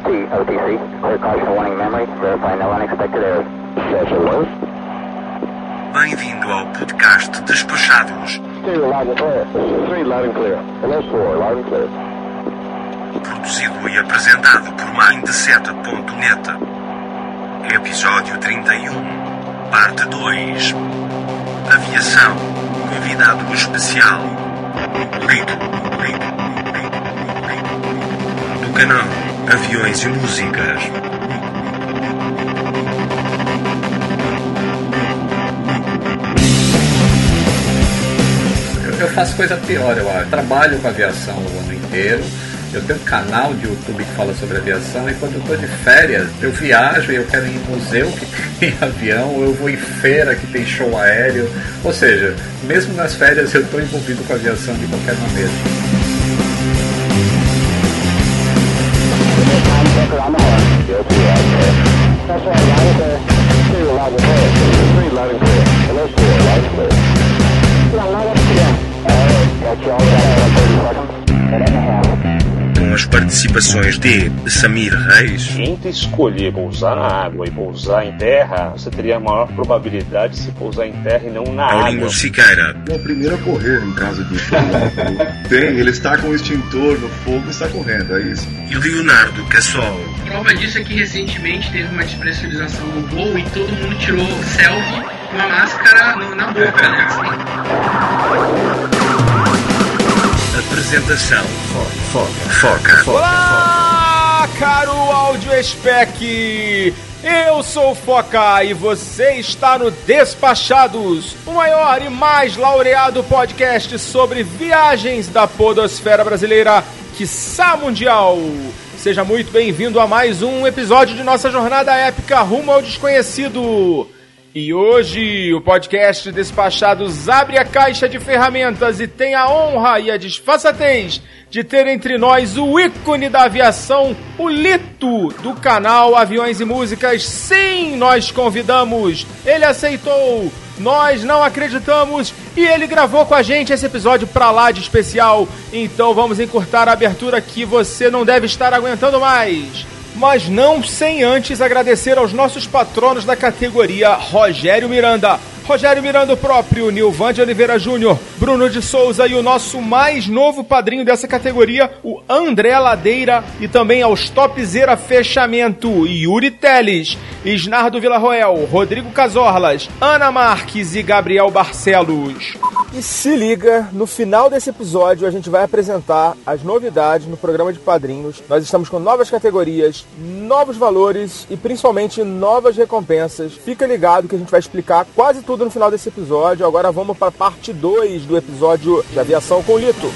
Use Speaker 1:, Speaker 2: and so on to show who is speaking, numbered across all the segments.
Speaker 1: LT, OTC. Clear caution warning memory. Verify no unexpected errors. Alert.
Speaker 2: Bem-vindo ao podcast Despachados,
Speaker 1: Stereo loud and clear. Three loud and clear. Hello, four loud and clear.
Speaker 2: produzido e apresentado por Mindset.net. Episódio 31, Parte 2. Aviação. Convidado especial. Lito, Lito, Lito, Lito. Do canal Aviões e Músicas.
Speaker 3: Eu, faço coisa pior, eu acho. Trabalho com aviação o ano inteiro. Eu tenho um canal de YouTube que fala sobre aviação e quando eu estou de férias, eu viajo e eu quero ir em museu que tem avião, ou eu vou em feira que tem show aéreo. Ou seja, mesmo nas férias eu estou envolvido com aviação de qualquer maneira.
Speaker 2: Com as participações de Samir Reis,
Speaker 4: Entre escolher pousar na água e pousar em terra, você teria a maior probabilidade de se pousar em terra e não na água.
Speaker 2: Paulinho Siqueira,
Speaker 5: É o primeiro a correr em caso de Tem, ele está com o extintor no fogo e está correndo, é isso.
Speaker 2: e Leonardo Cassol.
Speaker 6: Prova disso é que recentemente teve uma despressurização no voo e todo mundo tirou selfie com a máscara no- na boca, né? Assim.
Speaker 2: Apresentação Foca.
Speaker 7: Olá, caro áudio spec. Eu sou o Foca e você está no Despachados, o maior e mais laureado podcast sobre viagens da podosfera brasileira, quiçá mundial. Seja muito bem-vindo a mais um episódio de nossa jornada épica rumo ao desconhecido. E hoje o podcast Despachados abre a caixa de ferramentas e tem a honra e a disfarçatez de ter entre nós o ícone da aviação, o Lito, do canal Aviões e Músicas. Sim, nós convidamos, ele aceitou, nós não acreditamos e ele gravou com a gente esse episódio pra lá de especial. Então vamos encurtar a abertura que você não deve estar aguentando mais mas não sem antes agradecer aos nossos patronos da categoria Rogério Miranda. Rogério Miranda próprio, Nilvan de Oliveira Júnior, Bruno de Souza e o nosso mais novo padrinho dessa categoria, o André Ladeira, e também aos Topzera Fechamento, Yuri Teles, Isnardo Villarroel, Rodrigo Casorlas, Ana Marques e Gabriel Barcelos. E se liga, no final desse episódio a gente vai apresentar as novidades no programa de padrinhos. Nós estamos com novas categorias, novos valores e principalmente novas recompensas. Fica ligado que a gente vai explicar quase tudo no final desse episódio. Agora vamos para parte 2 do episódio de aviação com Lito.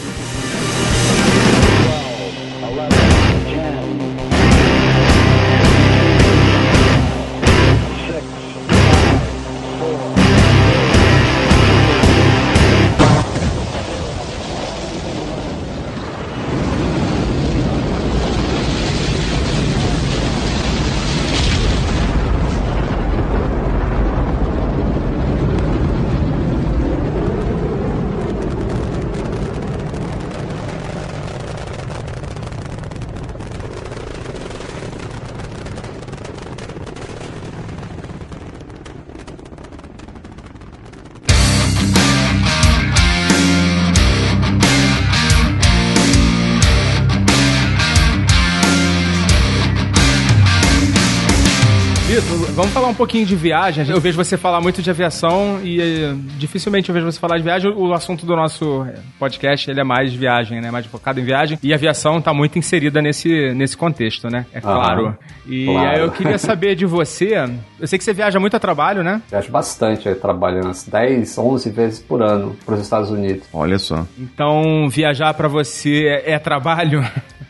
Speaker 7: Falar um pouquinho de viagem. Eu vejo você falar muito de aviação e eh, dificilmente eu vejo você falar de viagem. O assunto do nosso eh, podcast ele é mais viagem, né? Mais focado em viagem. E a aviação está muito inserida nesse, nesse contexto, né? É claro. E
Speaker 8: claro.
Speaker 7: aí eu queria saber de você. Eu sei que você viaja muito a trabalho, né?
Speaker 8: Viajo bastante, eu trabalho umas 10, 11 vezes por ano para os Estados Unidos.
Speaker 5: Olha só.
Speaker 7: Então viajar para você é, é trabalho?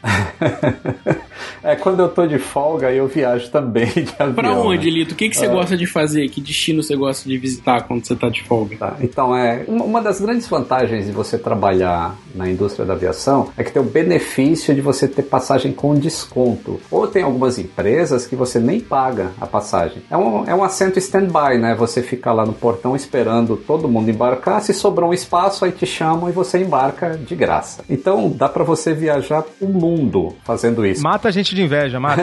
Speaker 8: é, quando eu tô de folga, eu viajo também de avião.
Speaker 9: Pra onde,
Speaker 8: né?
Speaker 9: Lito? O que, que você
Speaker 8: Ah.
Speaker 9: gosta de fazer? Que destino você gosta de visitar quando você tá de folga?
Speaker 8: Tá, Então, é uma das grandes vantagens de você trabalhar na indústria da aviação é que tem o benefício de você ter passagem com desconto. Ou tem algumas empresas que você nem paga a passagem. É um, é um assento stand-by, né? Você fica lá no portão esperando todo mundo embarcar. Se sobrou um espaço, aí te chamam e você embarca de graça. Então, dá pra você viajar o mundo fazendo isso.
Speaker 7: Mata a gente gente de inveja, mata.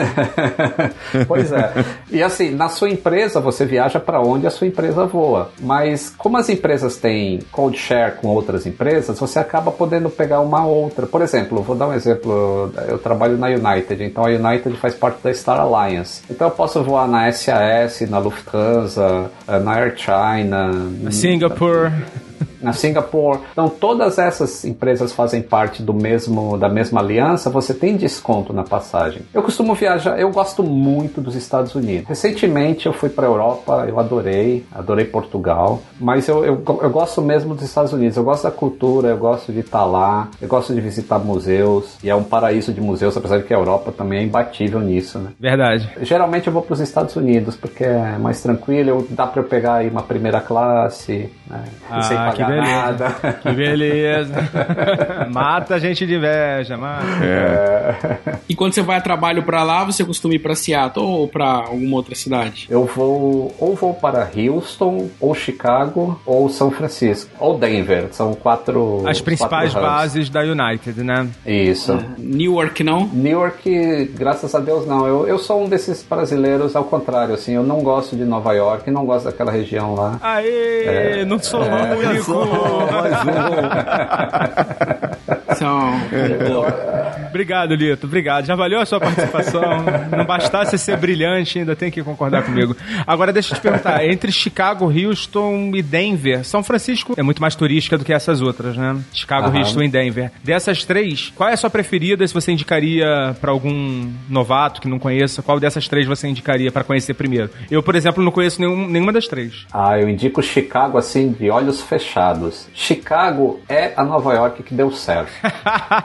Speaker 8: pois é. E assim, na sua empresa você viaja para onde a sua empresa voa. Mas como as empresas têm code share com outras empresas, você acaba podendo pegar uma outra. Por exemplo, vou dar um exemplo. Eu trabalho na United, então a United faz parte da Star Alliance. Então eu posso voar na SAS, na Lufthansa, na Air China,
Speaker 7: Singapore
Speaker 8: na Singapore. Então todas essas empresas fazem parte do mesmo da mesma aliança, você tem desconto na passagem. Eu costumo viajar, eu gosto muito dos Estados Unidos. Recentemente eu fui para a Europa, eu adorei, adorei Portugal, mas eu, eu, eu, gosto mesmo dos Estados Unidos. Eu gosto da cultura, eu gosto de estar lá, eu gosto de visitar museus e é um paraíso de museus, apesar de que a Europa também é imbatível nisso, né?
Speaker 7: Verdade.
Speaker 8: Geralmente eu vou para os Estados Unidos porque é mais tranquilo, dá para eu pegar aí uma primeira classe, né?
Speaker 7: Ah, sem pagar beleza. nada. Que beleza. mata a gente de inveja, mata.
Speaker 9: É. E quando você vai a trabalho para lá, você costuma ir para Seattle ou para alguma outra cidade?
Speaker 8: Eu vou ou vou para Houston, ou Chicago, ou São Francisco, ou Denver. São quatro.
Speaker 7: As principais
Speaker 8: quatro
Speaker 7: bases da United, né?
Speaker 8: Isso. É.
Speaker 9: Newark não?
Speaker 8: Newark, graças a Deus não. Eu, eu sou um desses brasileiros ao contrário, assim. Eu não gosto de Nova York, não gosto daquela região lá.
Speaker 7: Aê, é, não sou é, único. Mais um. São. Obrigado, Lito. Obrigado. Já valeu a sua participação. Não bastasse ser brilhante, ainda tem que concordar comigo. Agora, deixa eu te perguntar: entre Chicago, Houston e Denver, São Francisco é muito mais turística do que essas outras, né? Chicago, Aham. Houston e Denver. Dessas três, qual é a sua preferida? Se você indicaria para algum novato que não conheça, qual dessas três você indicaria para conhecer primeiro? Eu, por exemplo, não conheço nenhum, nenhuma das três.
Speaker 8: Ah, eu indico Chicago assim, de olhos fechados. Chicago é a Nova York que deu certo.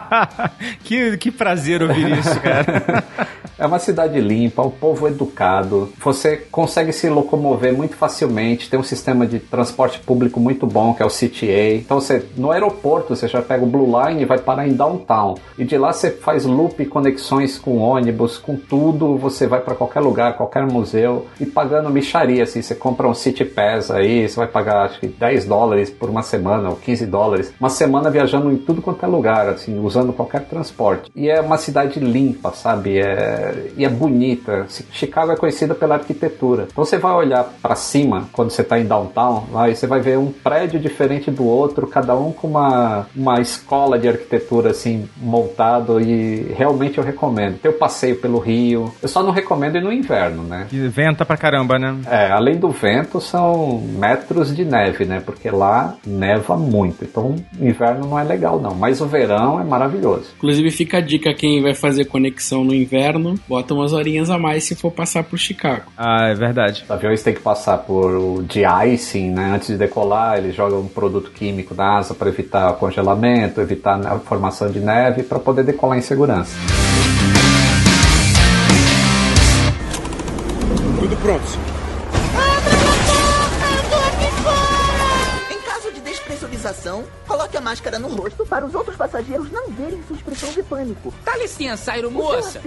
Speaker 7: que, que prazer ouvir isso, cara.
Speaker 8: é uma cidade limpa, um povo educado. Você consegue se locomover muito facilmente. Tem um sistema de transporte público muito bom, que é o CTA. Então, você, no aeroporto, você já pega o Blue Line e vai parar em downtown. E de lá você faz loop, conexões com ônibus, com tudo. Você vai para qualquer lugar, qualquer museu e pagando micharia. Assim, você compra um City Pass aí, você vai pagar acho que 10 dólares por uma semana ou 15 dólares. Uma semana viajando em tudo quanto é lugar, assim, usando qualquer transporte. E é uma cidade limpa, sabe? É, e é bonita. Chicago é conhecida pela arquitetura. Então você vai olhar para cima quando você está em downtown, lá, e você vai ver um prédio diferente do outro, cada um com uma, uma escola de arquitetura assim montado e realmente eu recomendo. Tem o passeio pelo rio. Eu só não recomendo ir no inverno, né?
Speaker 7: Que venta pra caramba, né?
Speaker 8: É, além do vento são metros de neve, né? Porque lá neva muito. Então inverno não é legal não, mas o verão é maravilhoso.
Speaker 9: Inclusive fica a dica quem vai fazer conexão no inverno, bota umas horinhas a mais se for passar por Chicago.
Speaker 7: Ah, é verdade.
Speaker 8: Os aviões têm que passar por o de-icing, né? Antes de decolar, eles jogam um produto químico na asa para evitar congelamento, evitar a formação de neve, para poder decolar em segurança.
Speaker 10: Tudo pronto, senhor.
Speaker 11: Máscara no rosto para os outros passageiros não verem sua expressão de pânico.
Speaker 12: Dá licença, aeromoça.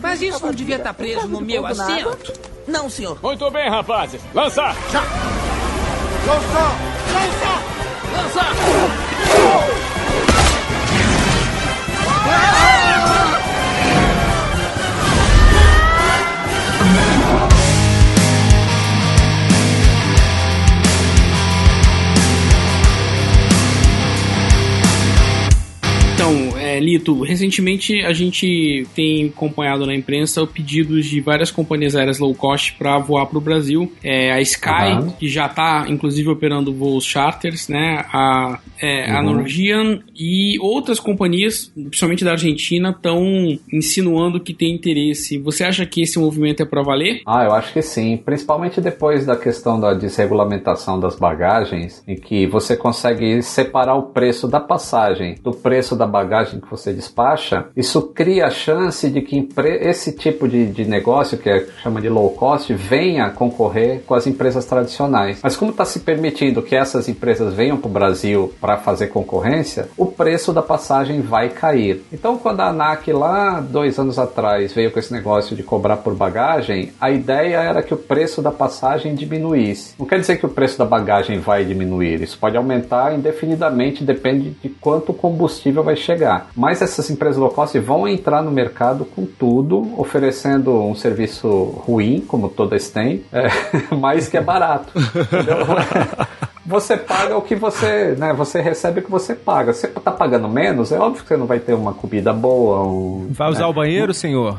Speaker 12: Mas isso não devia estar preso no meu assento?
Speaker 11: Não, senhor.
Speaker 10: Muito bem, rapazes. Lança! Já!
Speaker 12: Lança! Lança! Lança! Ah!
Speaker 9: Lito, recentemente a gente tem acompanhado na imprensa pedidos de várias companhias aéreas low cost para voar para o Brasil. É, a Sky, uhum. que já está inclusive operando voos charters, né? A, é, uhum. a Norwegian e outras companhias, principalmente da Argentina, estão insinuando que tem interesse. Você acha que esse movimento é para valer?
Speaker 8: Ah, eu acho que sim. Principalmente depois da questão da desregulamentação das bagagens, em que você consegue separar o preço da passagem do preço da bagagem que você despacha, isso cria a chance de que esse tipo de, de negócio, que é, chama de low cost, venha concorrer com as empresas tradicionais. Mas como está se permitindo que essas empresas venham para o Brasil para fazer concorrência, o preço da passagem vai cair. Então, quando a ANAC lá dois anos atrás veio com esse negócio de cobrar por bagagem, a ideia era que o preço da passagem diminuísse. Não quer dizer que o preço da bagagem vai diminuir, isso pode aumentar indefinidamente, depende de quanto combustível vai chegar Mas essas empresas low cost vão entrar no mercado com tudo, oferecendo um serviço ruim, como todas têm, é, mas que é barato. você paga o que você, né? Você recebe o que você paga. Você tá pagando menos, é óbvio que você não vai ter uma comida boa. Um,
Speaker 7: vai usar
Speaker 8: né?
Speaker 7: o banheiro, senhor?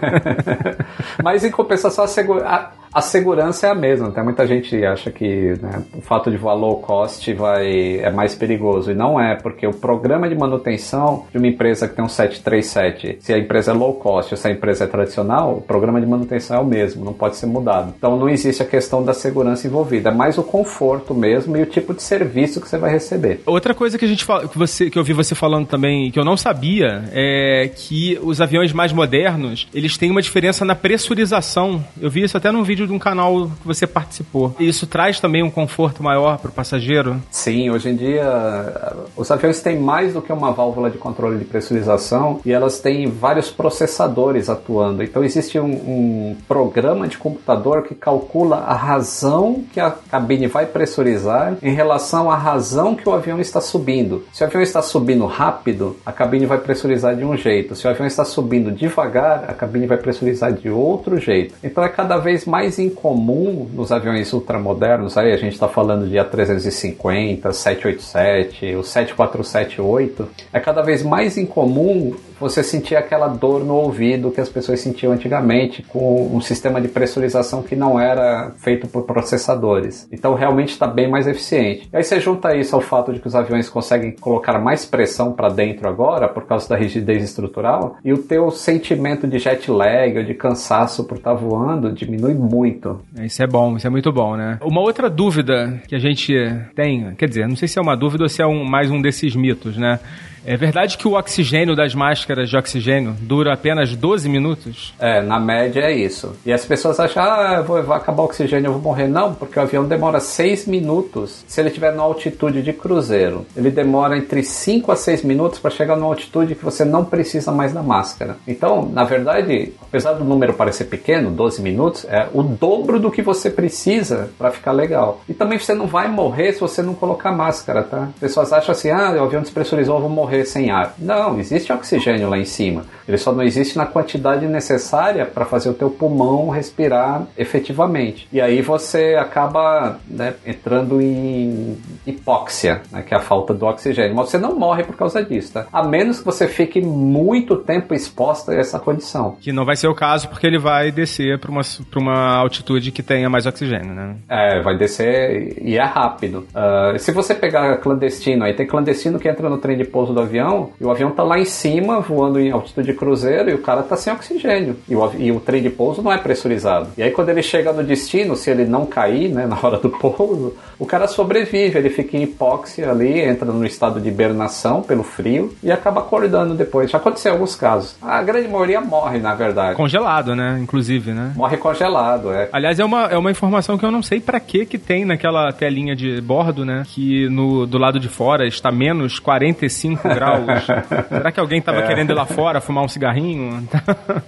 Speaker 8: Mas em compensação, a, a, segurança é a mesma. Tem muita gente acha que né, o fato de voar low cost vai, é mais perigoso. E não é, porque o programa de manutenção de uma empresa que tem um 737, se a empresa é low cost ou se a empresa é tradicional, o programa de manutenção é o mesmo, não pode ser mudado. Então não existe a questão da segurança envolvida, é mais o conforto mesmo e o tipo de serviço que você vai receber.
Speaker 7: Outra coisa que a gente fala, que você que eu vi você falando também, que eu não sabia, é que os aviões mais modernos, eles têm uma diferença na pressurização. Eu vi isso até num vídeo de um canal que você participou. Isso traz também um conforto maior para o passageiro?
Speaker 8: Sim, hoje em dia os aviões têm mais do que uma válvula de controle de pressurização e elas têm vários processadores atuando. Então existe um, um programa de computador que calcula a razão que a cabine vai pressurizar em relação à razão que o avião está subindo. Se o avião está subindo rápido, a cabine vai pressurizar de um jeito. Se o avião está subindo devagar, a cabine vai pressurizar de outro jeito. Então é cada vez mais incomum nos aviões ultramodernos, aí a gente está falando de A350, 787, o 7478, é cada vez mais incomum você sentir aquela dor no ouvido que as pessoas sentiam antigamente com um sistema de pressurização que não era feito por processadores. Então realmente está bem mais eficiente. E aí você junta isso ao fato de que os aviões conseguem colocar mais pressão para dentro agora por causa da rigidez estrutural e o teu sentimento de jet lag ou de cansaço por estar tá voando diminui muito.
Speaker 7: Isso é bom, isso é muito bom, né? Uma outra dúvida que a gente tem, quer dizer, não sei se é uma dúvida ou se é um, mais um desses mitos, né? É verdade que o oxigênio das máscaras de oxigênio dura apenas 12 minutos?
Speaker 8: É, na média é isso. E as pessoas acham, ah, vou, vai acabar o oxigênio, eu vou morrer. Não, porque o avião demora 6 minutos se ele estiver na altitude de cruzeiro. Ele demora entre 5 a 6 minutos para chegar numa altitude que você não precisa mais da máscara. Então, na verdade, apesar do número parecer pequeno, 12 minutos, é o dobro do que você precisa para ficar legal. E também você não vai morrer se você não colocar máscara, tá? As pessoas acham assim, ah, o avião despressurizou, eu vou morrer sem ar. Não, existe oxigênio lá em cima. Ele só não existe na quantidade necessária para fazer o teu pulmão respirar efetivamente. E aí você acaba né, entrando em hipóxia, né, que é a falta do oxigênio. Mas você não morre por causa disso, tá? A menos que você fique muito tempo exposta a essa condição.
Speaker 7: Que não vai ser o caso porque ele vai descer para uma, uma altitude que tenha mais oxigênio, né?
Speaker 8: É, vai descer e é rápido. Uh, se você pegar clandestino, aí tem clandestino que entra no trem de pouso do avião e o avião tá lá em cima, voando em altitude de cruzeiro e o cara tá sem oxigênio. E o, e o trem de pouso não é pressurizado. E aí quando ele chega no destino, se ele não cair, né, na hora do pouso, o cara sobrevive, ele fica em hipóxia ali, entra no estado de hibernação pelo frio e acaba acordando depois. Já aconteceu em alguns casos. A grande maioria morre, na verdade.
Speaker 7: Congelado, né? Inclusive, né?
Speaker 8: Morre congelado, é.
Speaker 7: Aliás, é uma, é uma informação que eu não sei para que que tem naquela telinha de bordo, né? Que no, do lado de fora está menos 45 graus. Será que alguém tava é. querendo ir lá fora fumar um cigarrinho?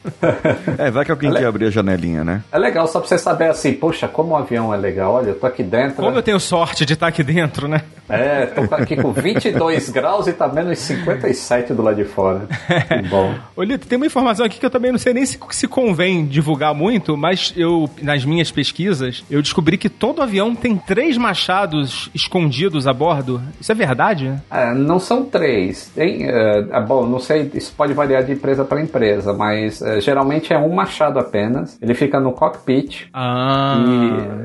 Speaker 5: é, vai que alguém é quer abrir a janelinha, né?
Speaker 8: É legal só pra você saber assim, poxa, como o avião é legal. Olha, eu tô aqui dentro.
Speaker 7: Como eu tenho sorte de estar aqui dentro, né?
Speaker 8: É, tô aqui com 22 graus e tá menos 57 do lado de fora. Que bom.
Speaker 7: Olito, tem uma informação aqui que eu também não sei nem se, se convém divulgar muito, mas eu, nas minhas pesquisas, eu descobri que todo avião tem três machados escondidos a bordo. Isso é verdade?
Speaker 8: É, não são três. Tem, é, é bom, não sei, isso pode variar de empresa para empresa, mas é, geralmente é um machado apenas. Ele fica no cockpit,
Speaker 7: ah.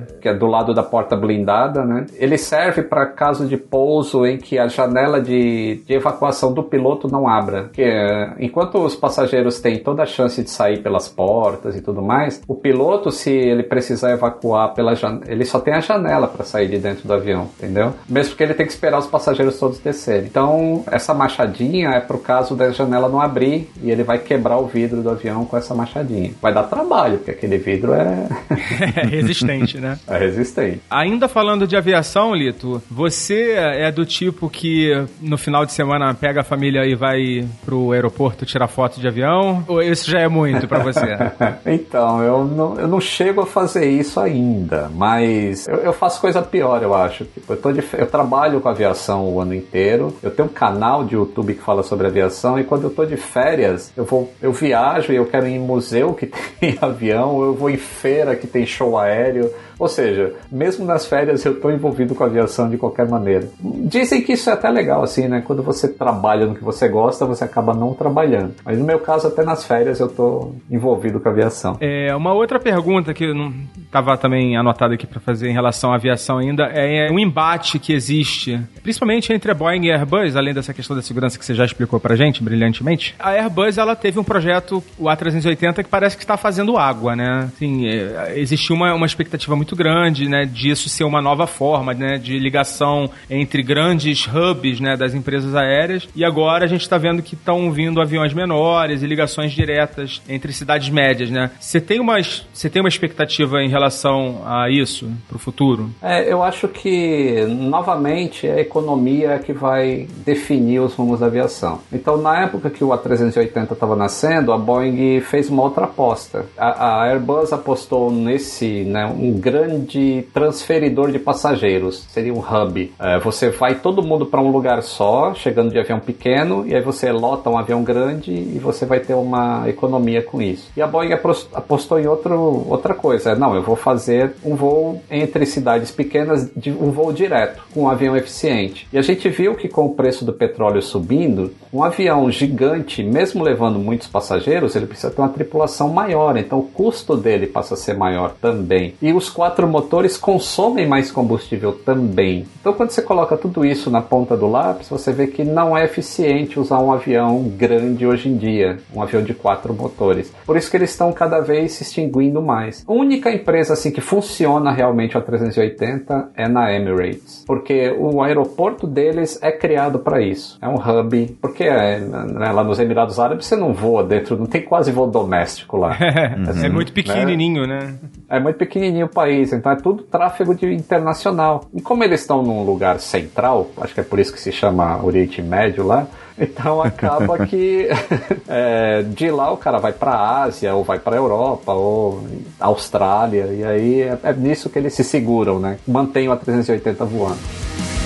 Speaker 8: que, que é do lado da porta blindada, né? Ele serve para caso de pouso em que a janela de, de evacuação do piloto não abra. Que, é, enquanto os passageiros têm toda a chance de sair pelas portas e tudo mais, o piloto, se ele precisar evacuar pela janela, ele só tem a janela para sair de dentro do avião, entendeu? Mesmo que ele tem que esperar os passageiros todos descerem. Então, essa machadinha é pro caso da janela não abrir e ele vai quebrar o vidro do avião com essa machadinha. Vai dar trabalho, porque aquele vidro é.
Speaker 7: é resistente, né?
Speaker 8: É resistente.
Speaker 7: Ainda falando de aviação, Lito, você Você é do tipo que no final de semana pega a família e vai pro aeroporto tirar foto de avião? Ou isso já é muito para você?
Speaker 8: então, eu não, eu não chego a fazer isso ainda, mas eu, eu faço coisa pior, eu acho. Tipo, eu, tô de, eu trabalho com aviação o ano inteiro, eu tenho um canal de YouTube que fala sobre aviação e quando eu tô de férias, eu vou, eu viajo e eu quero ir em museu que tem avião, eu vou em feira que tem show aéreo. Ou seja, mesmo nas férias eu estou envolvido com aviação de qualquer maneira. Dizem que isso é até legal, assim, né? Quando você trabalha no que você gosta, você acaba não trabalhando. Mas no meu caso, até nas férias eu estou envolvido com aviação.
Speaker 7: É, uma outra pergunta que eu não estava também anotada aqui para fazer em relação à aviação ainda é um embate que existe, principalmente entre a Boeing e a Airbus, além dessa questão da segurança que você já explicou pra gente brilhantemente. A Airbus, ela teve um projeto, o A380, que parece que está fazendo água, né? Assim, é, existiu uma, uma expectativa muito muito grande, né, disso ser uma nova forma, né, de ligação entre grandes hubs, né, das empresas aéreas. E agora a gente está vendo que estão vindo aviões menores e ligações diretas entre cidades médias, né? Você tem uma você tem uma expectativa em relação a isso para o futuro?
Speaker 8: É, eu acho que novamente é a economia que vai definir os rumos da aviação. Então, na época que o A380 estava nascendo, a Boeing fez uma outra aposta. A, a Airbus apostou nesse, né, um grande grande transferidor de passageiros, seria um hub. É, você vai todo mundo para um lugar só, chegando de avião pequeno, e aí você lota um avião grande e você vai ter uma economia com isso. E a Boeing apostou em outro, outra coisa. Não, eu vou fazer um voo entre cidades pequenas, de, um voo direto, com um avião eficiente. E a gente viu que com o preço do petróleo subindo, um avião gigante, mesmo levando muitos passageiros, ele precisa ter uma tripulação maior, então o custo dele passa a ser maior também. E os quatro quatro motores consomem mais combustível também. Então, quando você coloca tudo isso na ponta do lápis, você vê que não é eficiente usar um avião grande hoje em dia, um avião de quatro motores. Por isso que eles estão cada vez se extinguindo mais. A única empresa assim que funciona realmente a 380 é na Emirates, porque o aeroporto deles é criado para isso. É um hub, porque é, né, lá nos Emirados Árabes você não voa dentro, não tem quase voo doméstico lá.
Speaker 7: é muito pequenininho, né? né?
Speaker 8: É muito pequenininho o país país, então é tudo tráfego de internacional. E como eles estão num lugar central, acho que é por isso que se chama Oriente Médio lá, então acaba que é, de lá o cara vai para a Ásia, ou vai para a Europa, ou Austrália, e aí é, é nisso que eles se seguram, né? Mantém o A380 voando.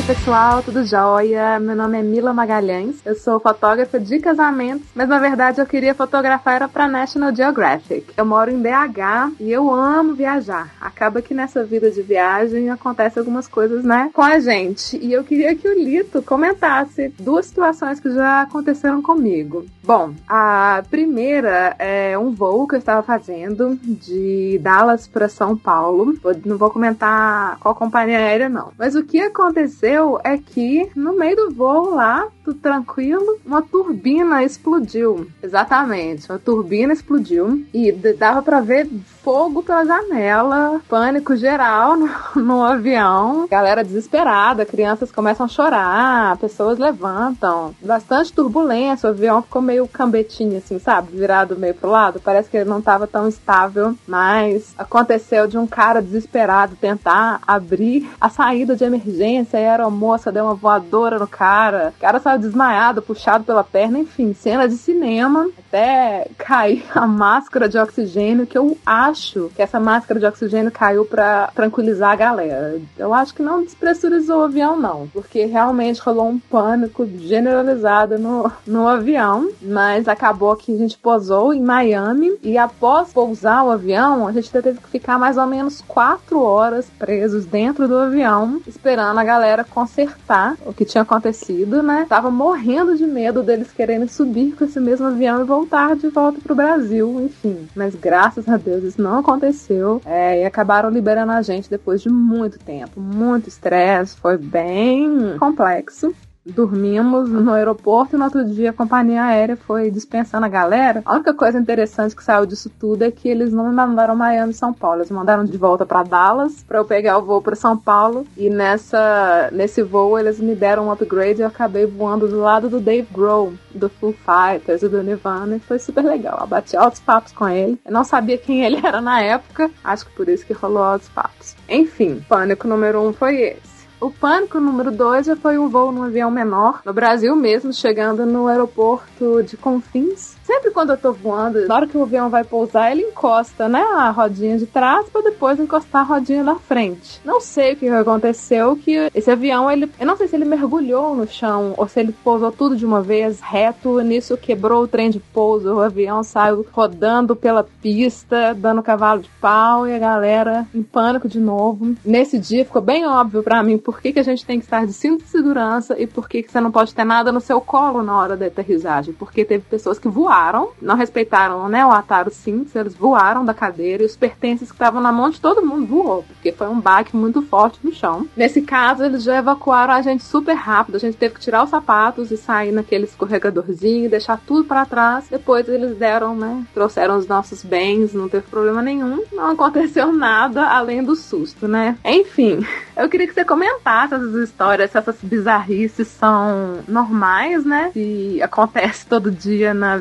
Speaker 13: Oi, pessoal, tudo jóia? Meu nome é Mila Magalhães, eu sou fotógrafa de casamentos, mas na verdade eu queria fotografar era para National Geographic. Eu moro em BH e eu amo viajar. Acaba que nessa vida de viagem acontece algumas coisas, né, com a gente. E eu queria que o Lito comentasse duas situações que já aconteceram comigo. Bom, a primeira é um voo que eu estava fazendo de Dallas para São Paulo. Não vou comentar qual companhia aérea não, mas o que aconteceu aconteceu é que no meio do voo lá, tudo tranquilo, uma turbina explodiu. Exatamente, uma turbina explodiu e dava para ver fogo pela janela, pânico geral no, no avião, galera desesperada, crianças começam a chorar, pessoas levantam, bastante turbulência, o avião ficou meio cambetinho assim, sabe, virado meio pro lado, parece que ele não estava tão estável, mas aconteceu de um cara desesperado tentar abrir a saída de emergência. E a aeromoça deu uma voadora no cara, o cara saiu desmaiado, puxado pela perna, enfim, cena de cinema, até cair a máscara de oxigênio que eu acho que essa máscara de oxigênio caiu para tranquilizar a galera. Eu acho que não despressurizou o avião, não, porque realmente rolou um pânico generalizado no, no avião, mas acabou que a gente pousou em Miami e após pousar o avião, a gente teve que ficar mais ou menos quatro horas presos dentro do avião, esperando a galera consertar o que tinha acontecido, né? Tava morrendo de medo deles querendo subir com esse mesmo avião e voltar de volta pro Brasil, enfim. Mas graças a Deus isso não aconteceu. É, e acabaram liberando a gente depois de muito tempo, muito estresse, foi bem complexo. Dormimos no aeroporto e no outro dia a companhia aérea foi dispensando a galera. A única coisa interessante que saiu disso tudo é que eles não me mandaram Miami e São Paulo, eles mandaram de volta para Dallas para eu pegar o voo para São Paulo e nessa nesse voo eles me deram um upgrade e eu acabei voando do lado do Dave Grohl, do Foo Fighters e do Nirvana. E foi super legal. Eu bati altos papos com ele. Eu não sabia quem ele era na época, acho que por isso que rolou altos papos. Enfim, pânico número um foi esse. O pânico número 2 já foi um voo num avião menor, no Brasil mesmo, chegando no aeroporto de Confins, Sempre quando eu tô voando, na hora que o avião vai pousar, ele encosta, né, a rodinha de trás para depois encostar a rodinha da frente. Não sei o que aconteceu, que esse avião, ele, eu não sei se ele mergulhou no chão ou se ele pousou tudo de uma vez reto, nisso quebrou o trem de pouso, o avião saiu rodando pela pista, dando cavalo de pau e a galera em pânico de novo. Nesse dia ficou bem óbvio para mim por que, que a gente tem que estar de cinto de segurança e por que, que você não pode ter nada no seu colo na hora da aterrissagem, porque teve pessoas que voaram voaram, não respeitaram né, o Ataro Cintos, eles voaram da cadeira e os pertences que estavam na mão de todo mundo voou, porque foi um baque muito forte no chão. Nesse caso, eles já evacuaram a gente super rápido, a gente teve que tirar os sapatos e sair naquele escorregadorzinho, deixar tudo para trás. Depois eles deram, né, trouxeram os nossos bens, não teve problema nenhum, não aconteceu nada além do susto, né? Enfim, eu queria que você comentasse essas histórias, se essas bizarrices são normais, né? Se acontece todo dia na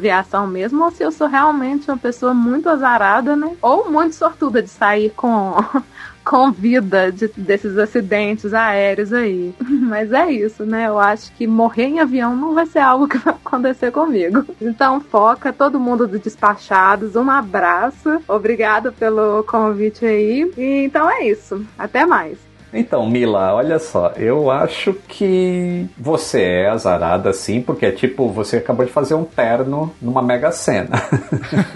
Speaker 13: mesmo, ou se eu sou realmente uma pessoa muito azarada, né? Ou muito sortuda de sair com. com vida de, desses acidentes aéreos aí. Mas é isso, né? Eu acho que morrer em avião não vai ser algo que vai acontecer comigo. Então, foca todo mundo do Despachados. Um abraço. Obrigada pelo convite aí. E, então é isso. Até mais.
Speaker 8: Então, Mila, olha só, eu acho que você é azarada sim, porque é tipo, você acabou de fazer um terno numa mega cena.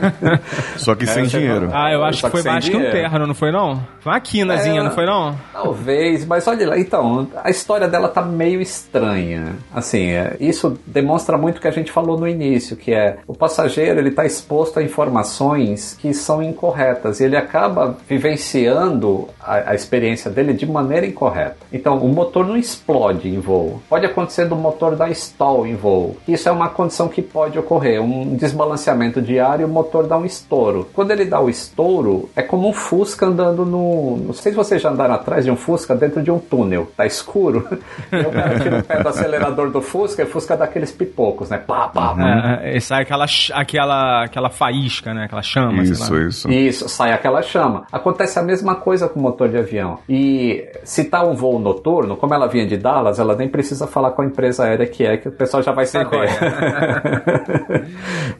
Speaker 7: Só que é, sem dinheiro.
Speaker 9: Ah, eu acho que foi mais dinheiro. que um terno, não foi não? Foi uma quinazinha, é, não foi não?
Speaker 8: Talvez, mas olha lá, então, a história dela tá meio estranha. Assim, é, isso demonstra muito o que a gente falou no início, que é o passageiro, ele tá exposto a informações que são incorretas e ele acaba vivenciando a, a experiência dele de maneira maneira incorreta. Então, o motor não explode em voo. Pode acontecer do motor dar stall em voo. Isso é uma condição que pode ocorrer, um desbalanceamento de ar e o motor dá um estouro. Quando ele dá o estouro, é como um Fusca andando no. Não sei se vocês já andaram atrás de um Fusca dentro de um túnel. Tá escuro. e o cara tira o pé do acelerador do Fusca e o Fusca dá aqueles pipocos, né? Pá, pá,
Speaker 9: é, é, sai aquela, aquela, aquela faísca, né? Aquela chama.
Speaker 7: Isso, isso.
Speaker 8: Isso, sai aquela chama. Acontece a mesma coisa com o motor de avião. E se tá um voo noturno, como ela vinha de Dallas, ela nem precisa falar com a empresa aérea que é, que o pessoal já vai saber. É.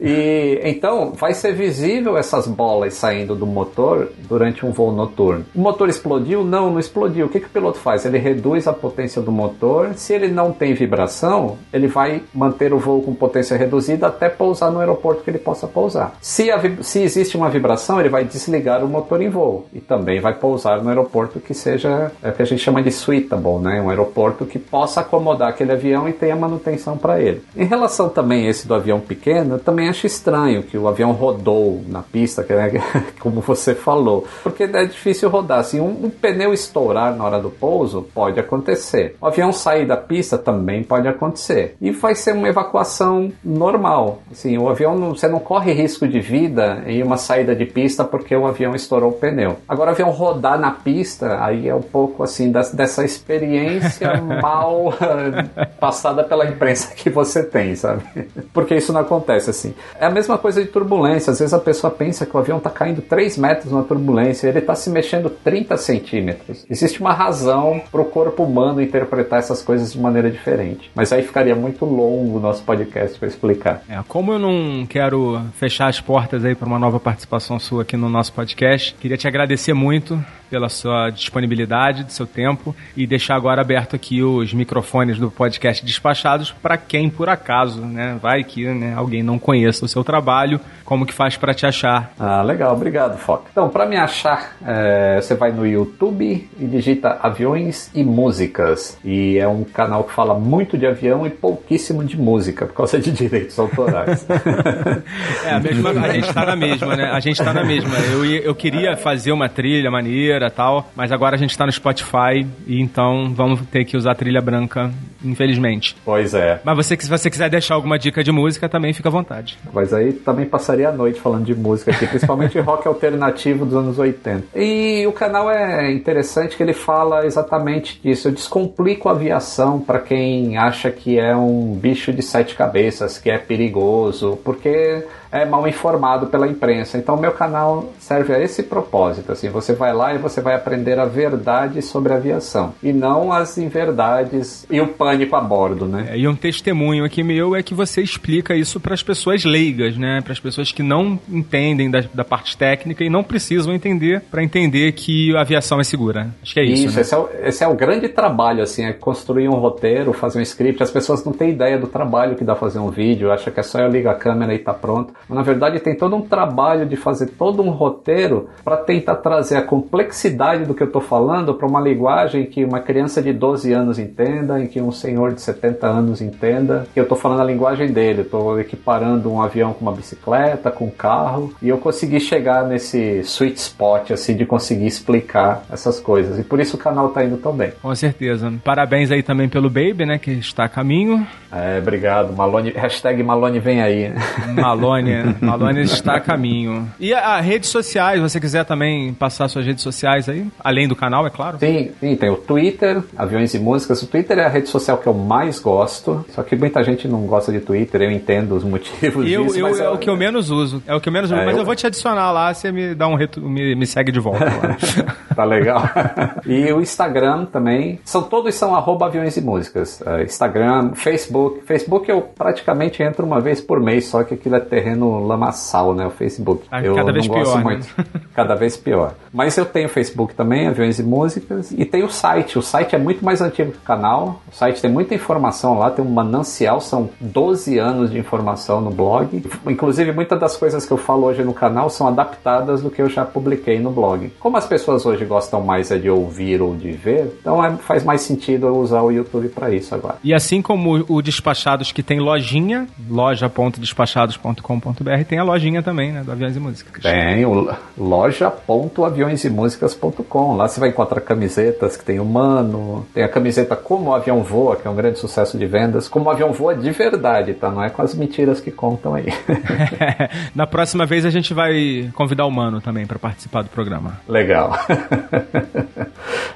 Speaker 8: e então vai ser visível essas bolas saindo do motor durante um voo noturno. O motor explodiu? Não, não explodiu. O que, que o piloto faz? Ele reduz a potência do motor. Se ele não tem vibração, ele vai manter o voo com potência reduzida até pousar no aeroporto que ele possa pousar. Se, se existe uma vibração, ele vai desligar o motor em voo e também vai pousar no aeroporto que seja é que a gente chama de suitable, né? Um aeroporto que possa acomodar aquele avião e tenha manutenção para ele. Em relação também a esse do avião pequeno, eu também acho estranho que o avião rodou na pista, que, né, como você falou, porque é difícil rodar. Assim, um, um, pneu estourar na hora do pouso pode acontecer. O avião sair da pista também pode acontecer. E vai ser uma evacuação normal. Assim, o avião não, você não corre risco de vida em uma saída de pista porque o avião estourou o pneu. Agora, o avião rodar na pista, aí é um pouco pouco assim das, dessa experiência mal passada pela imprensa que você tem, sabe? Porque isso não acontece assim. É a mesma coisa de turbulência. Às vezes a pessoa pensa que o avião está caindo 3 metros na turbulência, ele está se mexendo 30 centímetros. Existe uma razão para o corpo humano interpretar essas coisas de maneira diferente. Mas aí ficaria muito longo o nosso podcast para explicar.
Speaker 9: É, como eu não quero fechar as portas aí para uma nova participação sua aqui no nosso podcast, queria te agradecer muito pela sua disponibilidade, do seu tempo e deixar agora aberto aqui os microfones do podcast Despachados para quem por acaso, né, vai que né, alguém não conheça o seu trabalho, como que faz para te achar?
Speaker 8: Ah, legal, obrigado, Foca. Então, para me achar, é, você vai no YouTube e digita Aviões e Músicas e é um canal que fala muito de avião e pouquíssimo de música por causa de direitos autorais.
Speaker 9: é, a, mesma, a gente está na mesma, né? A gente está na mesma. Eu, eu queria fazer uma trilha maneira tal, mas agora a gente está no Spotify
Speaker 7: Spotify, e então vamos ter que usar trilha branca, infelizmente.
Speaker 8: Pois é.
Speaker 7: Mas você, se você quiser deixar alguma dica de música, também fica à vontade.
Speaker 8: Mas aí também passaria a noite falando de música aqui, principalmente rock alternativo dos anos 80. E o canal é interessante que ele fala exatamente disso. Eu descomplico a aviação para quem acha que é um bicho de sete cabeças, que é perigoso, porque é mal informado pela imprensa. Então, meu canal serve a esse propósito. Assim, você vai lá e você vai aprender a verdade sobre a aviação e não as inverdades e o pânico a bordo, né?
Speaker 7: É, e um testemunho aqui meu é que você explica isso para as pessoas leigas, né? Para as pessoas que não entendem da, da, parte técnica e não precisam entender para entender que a aviação é segura. Acho que é isso. Isso,
Speaker 8: né? esse, é o, esse é o grande trabalho, assim, é construir um roteiro, fazer um script. As pessoas não têm ideia do trabalho que dá fazer um vídeo, acha que é só eu ligar a câmera e tá pronto. Na verdade, tem todo um trabalho de fazer todo um roteiro para tentar trazer a complexidade do que eu estou falando para uma linguagem que uma criança de 12 anos entenda, em que um senhor de 70 anos entenda, eu estou falando a linguagem dele, estou equiparando um avião com uma bicicleta, com um carro, e eu consegui chegar nesse sweet spot assim de conseguir explicar essas coisas. E por isso o canal está indo tão bem.
Speaker 7: Com certeza. Parabéns aí também pelo Baby, né, que está a caminho.
Speaker 8: É, obrigado. Malone, hashtag Malone vem aí.
Speaker 7: Malone, Malone está a caminho. E a, a, redes sociais, você quiser também passar suas redes sociais aí? Além do canal, é claro?
Speaker 8: Sim, sim, tem o Twitter, Aviões e Músicas. O Twitter é a rede social que eu mais gosto. Só que muita gente não gosta de Twitter, eu entendo os motivos
Speaker 7: eu,
Speaker 8: disso.
Speaker 7: Eu, é, é o que eu menos uso. É o que eu menos uso. É, mas eu... eu... vou te adicionar lá, você me dá um reto... me, me segue de volta.
Speaker 8: tá legal. e o Instagram também. São todos são arroba aviões e músicas. Uh, Instagram, Facebook. Facebook eu praticamente entro uma vez por mês, só que aquilo é terreno lamaçal, né? O Facebook.
Speaker 7: Ah,
Speaker 8: eu
Speaker 7: cada vez
Speaker 8: não
Speaker 7: pior,
Speaker 8: gosto
Speaker 7: né?
Speaker 8: muito. Cada vez pior. Mas eu tenho Facebook também, Aviões e Músicas, e tem o site. O site é muito mais antigo que o canal. O site tem muita informação lá, tem um manancial, são 12 anos de informação no blog. Inclusive, muitas das coisas que eu falo hoje no canal são adaptadas do que eu já publiquei no blog. Como as pessoas hoje gostam mais é de ouvir ou de ver, então é, faz mais sentido eu usar o YouTube para isso agora.
Speaker 7: E assim como o Despachados que tem lojinha, loja.despachados.com.br, tem a lojinha também, né, do Aviões e Músicas.
Speaker 8: Tem o loja.aviõesemúsicas.com. Lá você vai encontrar camisetas que tem humano, tem a camiseta Como o Avião Voa, que é um grande sucesso de vendas. Como o Avião Voa de verdade, tá? Não é com as mentiras que contam aí.
Speaker 7: Na próxima vez a gente vai convidar o Mano também para participar do programa.
Speaker 8: Legal.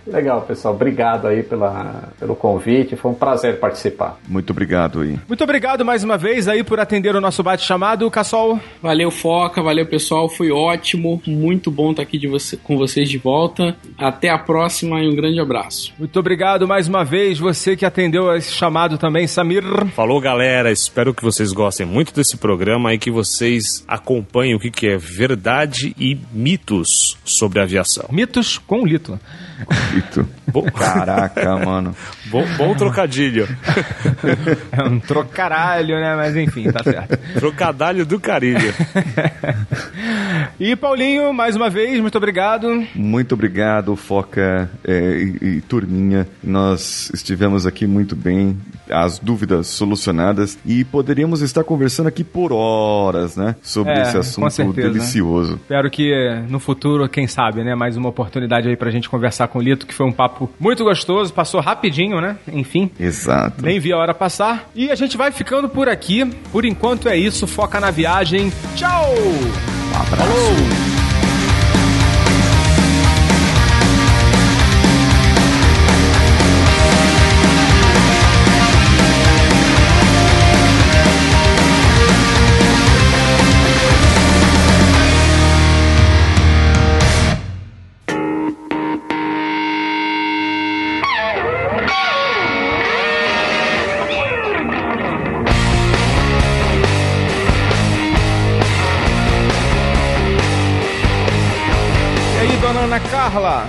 Speaker 8: Legal, pessoal. Obrigado aí pela, pelo convite. Foi um prazer participar.
Speaker 5: Muito obrigado aí.
Speaker 7: Muito obrigado mais uma vez aí por atender o nosso bate-chamado, Cassol.
Speaker 9: Valeu, Foca. Valeu, pessoal. Foi ótimo. Muito bom estar aqui você, com vocês de volta. Até a próxima e um grande abraço.
Speaker 7: Muito obrigado mais uma vez. Você que atendeu esse chamado também, Samir.
Speaker 14: Falou, galera. Espero que vocês gostem muito desse programa e que vocês acompanhem o que, que é verdade e mitos sobre a aviação.
Speaker 7: Mitos com lito.
Speaker 5: Lito. Caraca, mano.
Speaker 14: Bom, bom trocadilho.
Speaker 7: É um trocaralho, né? Mas enfim, tá certo.
Speaker 14: Trocadalho do carilho.
Speaker 7: e Paulinho, mais uma vez, muito obrigado.
Speaker 5: Muito obrigado, Foca é, e, e turminha. Nós estivemos aqui muito bem, as dúvidas solucionadas e poderíamos estar conversando aqui por horas, né? Sobre
Speaker 7: É,
Speaker 5: esse assunto
Speaker 7: certeza.
Speaker 5: delicioso.
Speaker 7: Espero que eh, no futuro, quem sabe, né? Mais uma oportunidade aí pra gente conversar com o Lito, que foi um papo muito gostoso, passou rapidinho, né? Enfim.
Speaker 5: Exato.
Speaker 7: Nem vi a hora passar. E a gente vai ficando por aqui. Por enquanto é isso. Foca na viagem. Tchau!
Speaker 5: Um abraço.
Speaker 7: E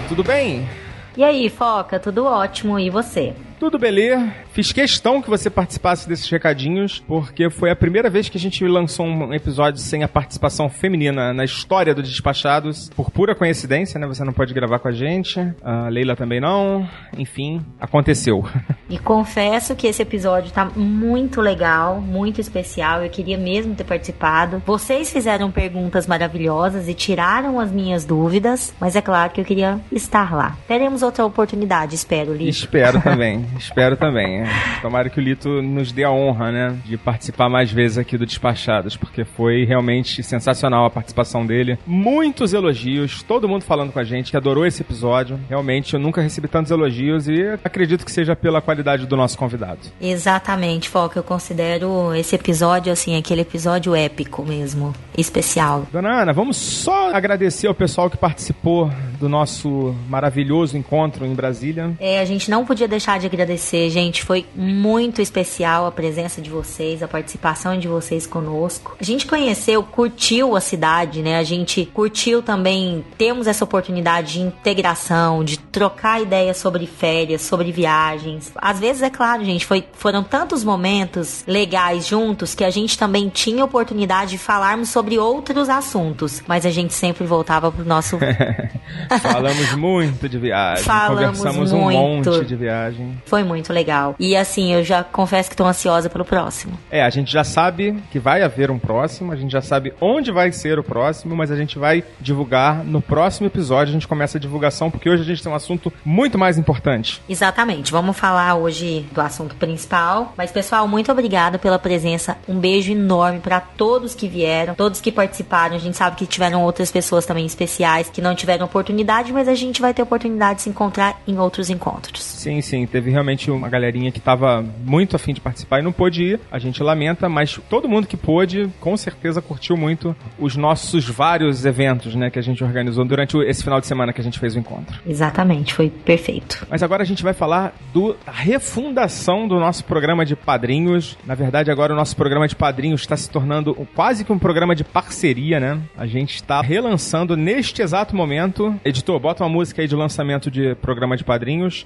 Speaker 7: tudo bem?
Speaker 15: E aí, Foca, tudo ótimo, e você?
Speaker 7: Tudo beleza. Fiz questão que você participasse desses recadinhos, porque foi a primeira vez que a gente lançou um episódio sem a participação feminina na história do Despachados, por pura coincidência, né? Você não pode gravar com a gente, a Leila também não, enfim, aconteceu.
Speaker 15: E confesso que esse episódio tá muito legal, muito especial, eu queria mesmo ter participado. Vocês fizeram perguntas maravilhosas e tiraram as minhas dúvidas, mas é claro que eu queria estar lá. Teremos outra oportunidade, espero, Lito.
Speaker 7: Espero também, espero também. Tomara que o Lito nos dê a honra, né, de participar mais vezes aqui do Despachados, porque foi realmente sensacional a participação dele. Muitos elogios, todo mundo falando com a gente que adorou esse episódio. Realmente, eu nunca recebi tantos elogios e acredito que seja pela qualidade do nosso convidado.
Speaker 15: Exatamente, Foca. Eu considero esse episódio, assim, aquele episódio épico mesmo, especial.
Speaker 7: Dona Ana, vamos só agradecer ao pessoal que participou do nosso maravilhoso encontro em Brasília.
Speaker 15: É, a gente não podia deixar de agradecer, gente. Foi muito especial a presença de vocês, a participação de vocês conosco. A gente conheceu, curtiu a cidade, né? A gente curtiu também, temos essa oportunidade de integração, de trocar ideias sobre férias, sobre viagens. Às vezes, é claro, gente, foi, foram tantos momentos legais juntos que a gente também tinha oportunidade de falarmos sobre outros assuntos, mas a gente sempre voltava pro nosso
Speaker 7: Falamos muito de viagem.
Speaker 15: Falamos
Speaker 7: Conversamos
Speaker 15: muito.
Speaker 7: um monte de viagem.
Speaker 15: Foi muito legal. E assim, eu já confesso que estou ansiosa pelo próximo.
Speaker 7: É, a gente já sabe que vai haver um próximo, a gente já sabe onde vai ser o próximo, mas a gente vai divulgar no próximo episódio. A gente começa a divulgação, porque hoje a gente tem um assunto muito mais importante.
Speaker 15: Exatamente. Vamos falar hoje do assunto principal. Mas, pessoal, muito obrigada pela presença. Um beijo enorme para todos que vieram, todos que participaram. A gente sabe que tiveram outras pessoas também especiais que não tiveram oportunidade, mas a gente vai ter oportunidade de se encontrar em outros encontros.
Speaker 7: Sim, sim. Teve realmente uma galerinha que estava muito afim de participar e não pôde ir. A gente lamenta, mas todo mundo que pôde, com certeza curtiu muito os nossos vários eventos, né, que a gente organizou durante esse final de semana que a gente fez o encontro.
Speaker 15: Exatamente, foi perfeito.
Speaker 7: Mas agora a gente vai falar do, da refundação do nosso programa de padrinhos. Na verdade, agora o nosso programa de padrinhos está se tornando quase que um programa de parceria, né? A gente está relançando neste exato momento. Editor, bota uma música aí de lançamento de programa de padrinhos.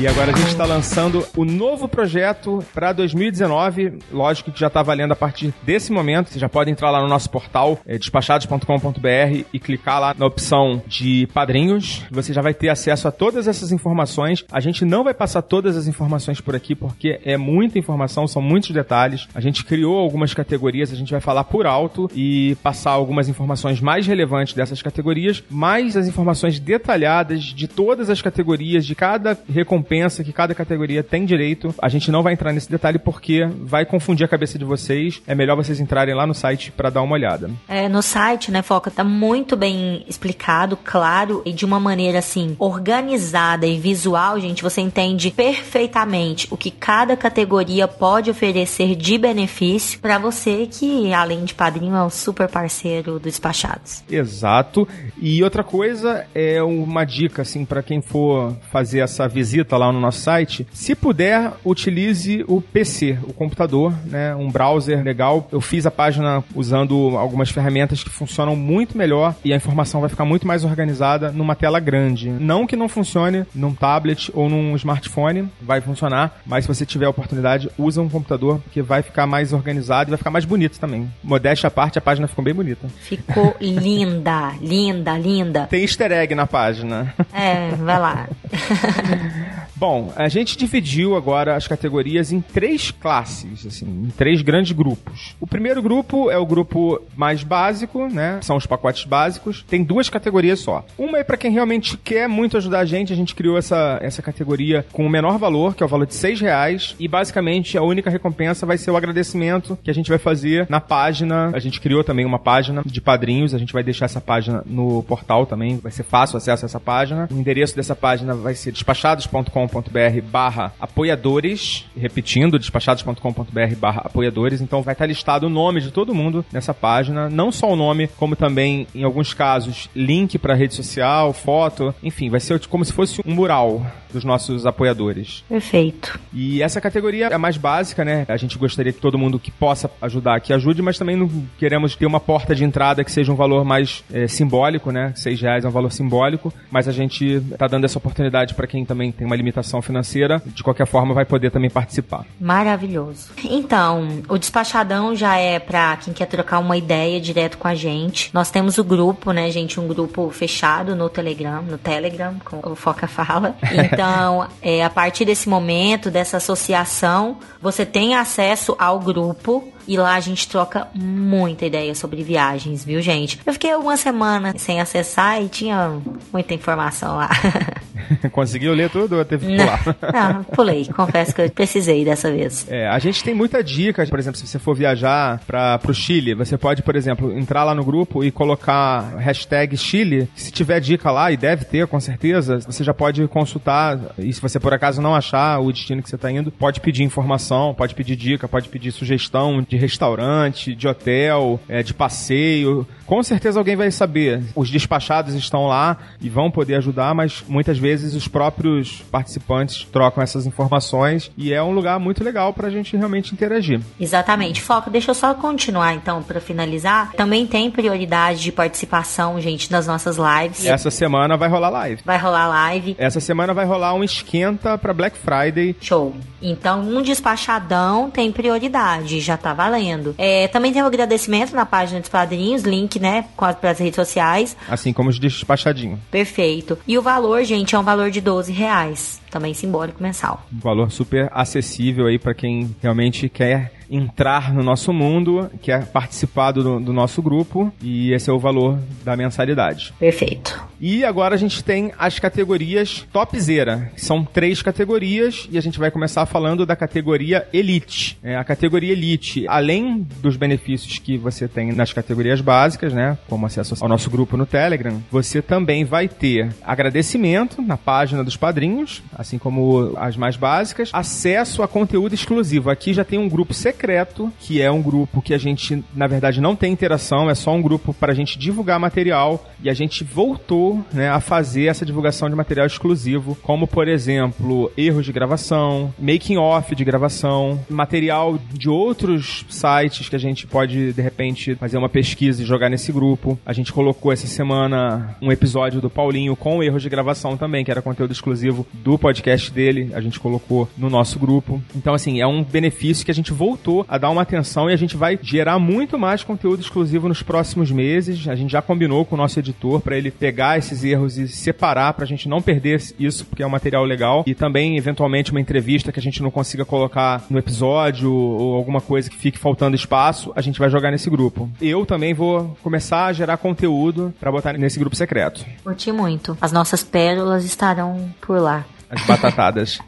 Speaker 7: E agora a gente está lançando o novo projeto para 2019. Lógico que já está valendo a partir desse momento. Você já pode entrar lá no nosso portal, é, despachados.com.br, e clicar lá na opção de padrinhos. Você já vai ter acesso a todas essas informações. A gente não vai passar todas as informações por aqui, porque é muita informação, são muitos detalhes. A gente criou algumas categorias, a gente vai falar por alto e passar algumas informações mais relevantes dessas categorias, mais as informações detalhadas de todas as categorias, de cada recompensa que cada categoria tem direito. A gente não vai entrar nesse detalhe porque vai confundir a cabeça de vocês. É melhor vocês entrarem lá no site para dar uma olhada.
Speaker 15: É, no site, né, Foca, tá muito bem explicado, claro, e de uma maneira assim, organizada e visual, gente, você entende perfeitamente o que cada categoria pode oferecer de benefício para você que, além de padrinho, é um super parceiro do Despachados.
Speaker 7: Exato. E outra coisa é uma dica assim para quem for fazer essa visita lá no nosso site, se puder, utilize o PC, o computador, né, um browser legal. Eu fiz a página usando algumas ferramentas que funcionam muito melhor e a informação vai ficar muito mais organizada numa tela grande. Não que não funcione num tablet ou num smartphone, vai funcionar, mas se você tiver a oportunidade, usa um computador que vai ficar mais organizado e vai ficar mais bonito também. Modéstia à parte, a página ficou bem bonita.
Speaker 15: Ficou linda, linda, linda.
Speaker 7: Tem easter egg na página.
Speaker 15: É, vai lá.
Speaker 7: Bom, a gente dividiu agora as categorias em três classes, assim, em três grandes grupos. O primeiro grupo é o grupo mais básico, né? São os pacotes básicos. Tem duas categorias só. Uma é para quem realmente quer muito ajudar a gente. A gente criou essa, essa categoria com o menor valor, que é o valor de seis reais. E basicamente a única recompensa vai ser o agradecimento que a gente vai fazer na página. A gente criou também uma página de padrinhos. A gente vai deixar essa página no portal também. Vai ser fácil acesso a essa página. O endereço dessa página vai ser despachados.com despachados.com.br barra apoiadores, repetindo, despachados.com.br barra apoiadores, então vai estar listado o nome de todo mundo nessa página, não só o nome, como também, em alguns casos, link para rede social, foto, enfim, vai ser como se fosse um mural dos nossos apoiadores.
Speaker 15: Perfeito.
Speaker 7: E essa categoria é a mais básica, né? A gente gostaria que todo mundo que possa ajudar que ajude, mas também não queremos ter uma porta de entrada que seja um valor mais é, simbólico, né? Seis reais é um valor simbólico, mas a gente está dando essa oportunidade para quem também tem uma limitação financeira, de qualquer forma vai poder também participar.
Speaker 15: Maravilhoso. Então, o despachadão já é para quem quer trocar uma ideia direto com a gente. Nós temos o grupo, né, gente? Um grupo fechado no Telegram, no Telegram, como o Foca fala. Então, é, a partir desse momento, dessa associação, você tem acesso ao grupo e lá a gente troca muita ideia sobre viagens, viu, gente? Eu fiquei uma semana sem acessar e tinha muita informação lá.
Speaker 7: Conseguiu ler tudo ou teve que pular?
Speaker 15: Não, não, pulei. Confesso que eu precisei dessa vez.
Speaker 7: É, a gente tem muita dica, por exemplo, se você for viajar para o Chile, você pode, por exemplo, entrar lá no grupo e colocar hashtag Chile. Se tiver dica lá, e deve ter, com certeza, você já pode consultar. E se você por acaso não achar o destino que você está indo, pode pedir informação, pode pedir dica, pode pedir sugestão de restaurante, de hotel, é, de passeio. Com certeza alguém vai saber. Os despachados estão lá e vão poder ajudar, mas muitas vezes os próprios participantes trocam essas informações e é um lugar muito legal para a gente realmente interagir.
Speaker 15: Exatamente. Foco, deixa eu só continuar então para finalizar. Também tem prioridade de participação, gente, nas nossas lives.
Speaker 7: Essa semana vai rolar live.
Speaker 15: Vai rolar live.
Speaker 7: Essa semana vai rolar um esquenta para Black Friday.
Speaker 15: Show. Então, um despachadão tem prioridade, já tá valendo. É, também tem o um agradecimento na página dos padrinhos, link, né, com as, as redes sociais.
Speaker 7: Assim como os despachadinhos.
Speaker 15: Perfeito. E o valor, gente, é um valor de 12 reais. Também simbólico mensal.
Speaker 7: Um valor super acessível aí para quem realmente quer entrar no nosso mundo, quer participar do, do nosso grupo, e esse é o valor da mensalidade.
Speaker 15: Perfeito.
Speaker 7: E agora a gente tem as categorias topzera, que são três categorias, e a gente vai começar falando da categoria Elite. É, a categoria Elite, além dos benefícios que você tem nas categorias básicas, né, como acesso ao nosso grupo no Telegram, você também vai ter agradecimento na página dos padrinhos, assim como as mais básicas, acesso a conteúdo exclusivo. Aqui já tem um grupo secreto, que é um grupo que a gente, na verdade, não tem interação, é só um grupo para a gente divulgar material, e a gente voltou né, a fazer essa divulgação de material exclusivo, como, por exemplo, erros de gravação, making off de gravação, material de outros sites que a gente pode, de repente, fazer uma pesquisa e jogar nesse grupo. A gente colocou essa semana um episódio do Paulinho com erros de gravação também, que era conteúdo exclusivo do podcast dele, a gente colocou no nosso grupo. Então, assim, é um benefício que a gente voltou a dar uma atenção e a gente vai gerar muito mais conteúdo exclusivo nos próximos meses. A gente já combinou com o nosso editor para ele pegar esses erros e separar para a gente não perder isso, porque é um material legal. E também, eventualmente, uma entrevista que a gente não consiga colocar no episódio ou alguma coisa que fique faltando espaço, a gente vai jogar nesse grupo. Eu também vou começar a gerar conteúdo para botar nesse grupo secreto.
Speaker 15: Curti muito. As nossas pérolas estarão por lá.
Speaker 7: As batatadas.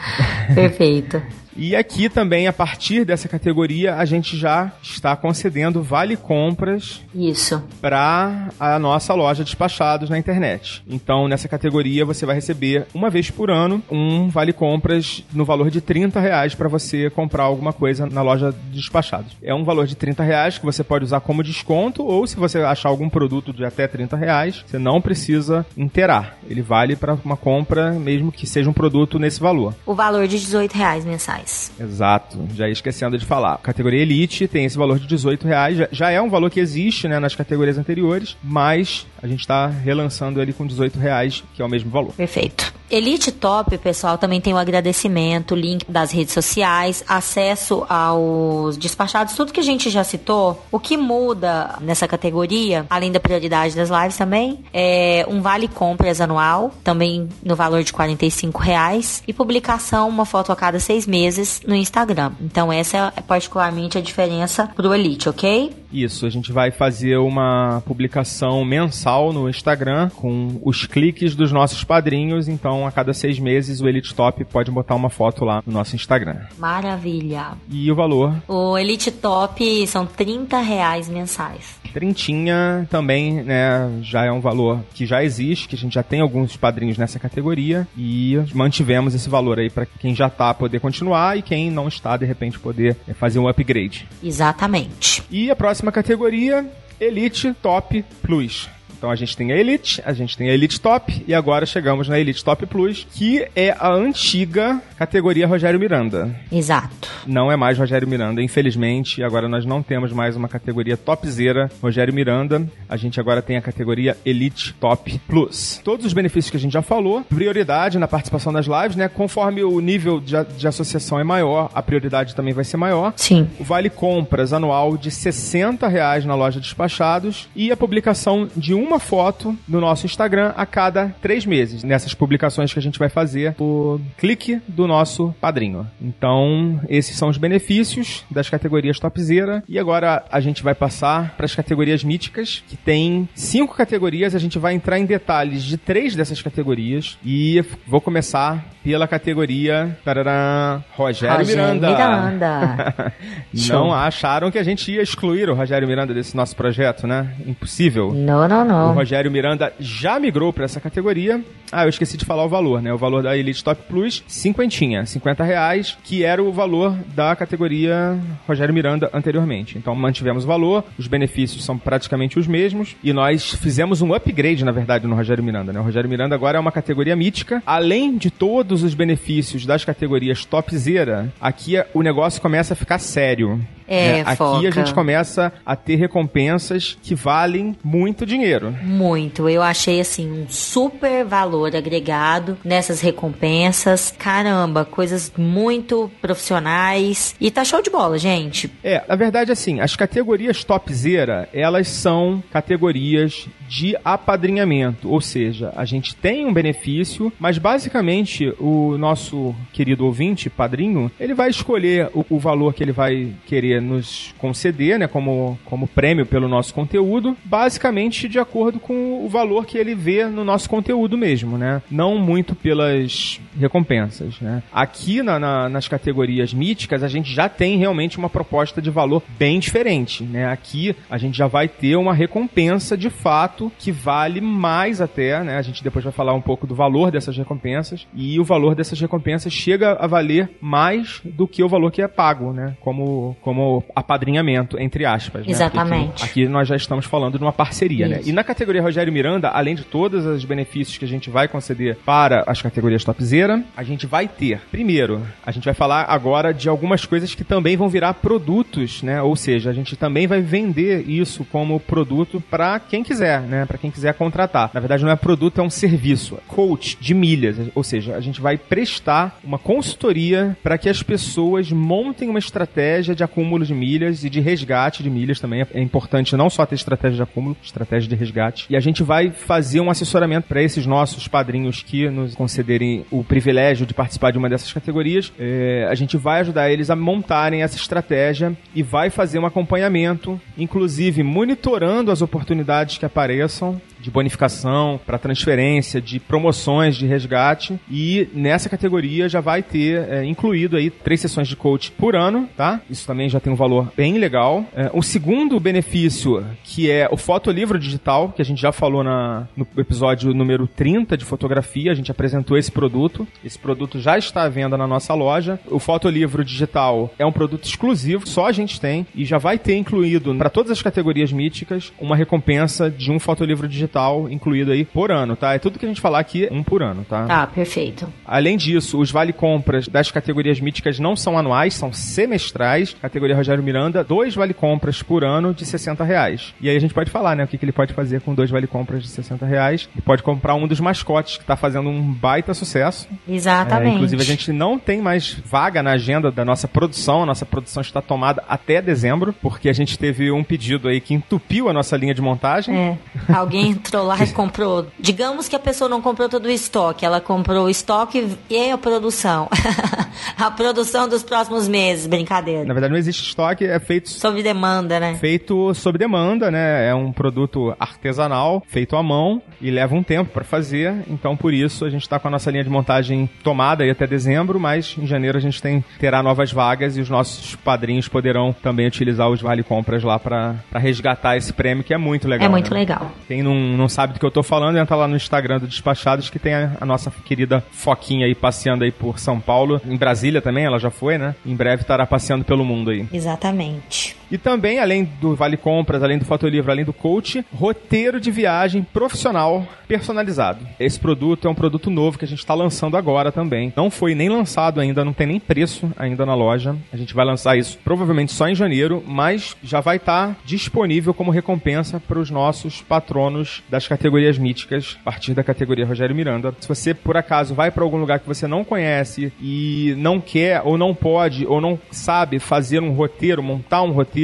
Speaker 15: Perfeito.
Speaker 7: E aqui também, a partir dessa categoria, a gente já está concedendo vale compras.
Speaker 15: Isso.
Speaker 7: Para a nossa loja despachados na internet. Então, nessa categoria, você vai receber uma vez por ano um vale compras no valor de 30 reais para você comprar alguma coisa na loja despachados. É um valor de 30 reais que você pode usar como desconto ou se você achar algum produto de até 30 reais, você não precisa inteirar. Ele vale para uma compra mesmo que seja um produto nesse valor.
Speaker 15: O valor de 18 reais mensais.
Speaker 7: Exato, já ia esquecendo de falar. A categoria Elite tem esse valor de 18 reais, já, já é um valor que existe né, nas categorias anteriores, mas a gente está relançando ele com 18 reais, que é o mesmo valor.
Speaker 15: Perfeito. Elite Top, pessoal, também tem o agradecimento, link das redes sociais, acesso aos despachados, tudo que a gente já citou. O que muda nessa categoria, além da prioridade das lives também, é um vale compras anual, também no valor de 45 reais, e publicação, uma foto a cada seis meses no Instagram. Então essa é particularmente a diferença pro Elite, ok?
Speaker 7: Isso, a gente vai fazer uma publicação mensal no Instagram com os cliques dos nossos padrinhos, então a cada seis meses o Elite Top pode botar uma foto lá no nosso Instagram.
Speaker 15: Maravilha.
Speaker 7: E o valor?
Speaker 15: O Elite Top são 30 reais mensais.
Speaker 7: Trintinha também, né, já é um valor que já existe, que a gente já tem alguns padrinhos nessa categoria e mantivemos esse valor aí para quem já tá poder continuar e quem não está, de repente, poder é, fazer um upgrade.
Speaker 15: Exatamente.
Speaker 7: E a próxima categoria, Elite Top Plus. Então a gente tem a Elite, a gente tem a Elite Top e agora chegamos na Elite Top Plus, que é a antiga categoria Rogério Miranda.
Speaker 15: Exato.
Speaker 7: Não é mais Rogério Miranda, infelizmente. Agora nós não temos mais uma categoria topzera Rogério Miranda. A gente agora tem a categoria Elite Top Plus. Todos os benefícios que a gente já falou, prioridade na participação das lives, né? Conforme o nível de, de associação é maior, a prioridade também vai ser maior.
Speaker 15: Sim.
Speaker 7: O vale compras anual de 60 reais na loja Despachados e a publicação de uma foto no nosso Instagram a cada três meses, nessas publicações que a gente vai fazer por clique do nosso padrinho. Então, esses são os benefícios das categorias topzera. E agora a gente vai passar para as categorias míticas, que tem cinco categorias. A gente vai entrar em detalhes de três dessas categorias. E vou começar pela categoria tarará, Rogério,
Speaker 15: Rogério
Speaker 7: Miranda.
Speaker 15: Miranda.
Speaker 7: Não acharam que a gente ia excluir o Rogério Miranda desse nosso projeto, né? Impossível.
Speaker 15: Não, não,
Speaker 7: O
Speaker 15: não.
Speaker 7: Rogério Miranda já migrou para essa categoria. Ah, eu esqueci de falar o valor, né? O valor da Elite Top Plus, cinquentinha, 50 reais, que era o valor da categoria Rogério Miranda anteriormente. Então mantivemos o valor, os benefícios são praticamente os mesmos e nós fizemos um upgrade, na verdade, no Rogério Miranda, né? O Rogério Miranda agora é uma categoria mítica. Além de todos os benefícios das categorias topzera, aqui o negócio começa a ficar sério.
Speaker 15: É,
Speaker 7: né? Aqui a gente começa a ter recompensas que valem muito dinheiro.
Speaker 15: Muito. Eu achei assim um super valor agregado nessas recompensas. Caramba, coisas muito profissionais. E tá show de bola, gente.
Speaker 7: É, na verdade, assim, as categorias topzera, elas são categorias de apadrinhamento, ou seja, a gente tem um benefício, mas basicamente o nosso querido ouvinte, padrinho, ele vai escolher o, o valor que ele vai querer nos conceder, né, como, como prêmio pelo nosso conteúdo, basicamente de acordo com o valor que ele vê no nosso conteúdo mesmo, né, não muito pelas recompensas, né. Aqui na, na- nas categorias míticas, a gente já tem realmente uma proposta de valor bem diferente, né, aqui a gente já vai ter uma recompensa de fato que vale mais até, né? A gente depois vai falar um pouco do valor dessas recompensas e o valor dessas recompensas chega a valer mais do que o valor que é pago, né? Como, como apadrinhamento, entre aspas. né?
Speaker 15: Exatamente.
Speaker 7: Aqui, aqui nós já estamos falando de uma parceria, né?
Speaker 15: Isso.
Speaker 7: E na categoria Rogério Miranda, além de todos os benefícios que a gente vai conceder para as categorias topzera, a gente vai ter, primeiro, a gente vai falar agora de algumas coisas que também vão virar produtos, né? Ou seja, a gente também vai vender isso como produto para quem quiser, né? Para quem quiser contratar. Na verdade, não é produto, é um serviço. Coach de milhas, ou seja, a gente vai prestar uma consultoria para que as pessoas montem uma estratégia de acúmulo de milhas e de resgate de milhas também. É importante não só ter estratégia de acúmulo, estratégia de resgate. E a gente vai fazer um assessoramento para esses nossos padrinhos que nos concederem o privilégio de participar de uma dessas categorias. É, a gente vai ajudar eles a montarem essa estratégia e vai fazer um acompanhamento, inclusive monitorando as oportunidades que apareçam de bonificação para transferência, de promoções de resgate e nessa categoria já vai ter é, incluído aí três sessões de coach por ano, tá? Isso também já tem um valor bem legal. É, o segundo benefício que é o fotolivro digital que a gente já falou na, no episódio número 30 de fotografia, a gente apresentou esse produto. Esse produto já está à venda na nossa loja. O fotolivro digital é um produto exclusivo, só a gente tem e já vai ter incluído para todas as categorias míticas uma recompensa de um fotolivro digital incluído aí por ano, tá? É tudo que a gente falar aqui, um por ano, tá?
Speaker 15: Tá, perfeito.
Speaker 7: Além disso, os vale-compras das categorias míticas não são anuais, são semestrais. Categoria Rogério Miranda, dois vale-compras por ano de 60 reais. E aí a gente pode falar, né, o que, que ele pode fazer com dois vale-compras de 60 reais. Ele pode comprar um dos mascotes, que tá fazendo um baita sucesso.
Speaker 15: Exatamente.
Speaker 7: É, inclusive, a gente não tem mais vaga na agenda da nossa produção. A nossa produção está tomada até dezembro, porque a gente teve um pedido aí que entupiu a nossa linha de montagem.
Speaker 15: É. Alguém entrou lá e comprou. Digamos que a pessoa não comprou todo o estoque, ela comprou o estoque e a produção. a produção dos próximos meses, brincadeira.
Speaker 7: Na verdade, não existe estoque, é feito.
Speaker 15: Sob demanda, né?
Speaker 7: Feito sob demanda, né? É um produto artesanal, feito à mão e leva um tempo para fazer. Então, por isso, a gente está com a nossa linha de montagem tomada aí até dezembro, mas em janeiro a gente tem terá novas vagas e os nossos padrinhos poderão também utilizar os vale compras lá para resgatar esse prêmio que é muito legal.
Speaker 15: É muito
Speaker 7: né?
Speaker 15: legal.
Speaker 7: Quem não, não sabe do que eu tô falando, entra lá no Instagram do Despachados que tem a, a nossa querida Foquinha aí passeando aí por São Paulo, em Brasília também, ela já foi, né? Em breve estará passeando pelo mundo aí.
Speaker 15: Exatamente.
Speaker 7: E também, além do Vale Compras, além do Fotolivro, além do coach, roteiro de viagem profissional personalizado. Esse produto é um produto novo que a gente está lançando agora também. Não foi nem lançado ainda, não tem nem preço ainda na loja. A gente vai lançar isso provavelmente só em janeiro, mas já vai estar tá disponível como recompensa para os nossos patronos das categorias míticas, a partir da categoria Rogério Miranda. Se você por acaso vai para algum lugar que você não conhece e não quer ou não pode ou não sabe fazer um roteiro, montar um roteiro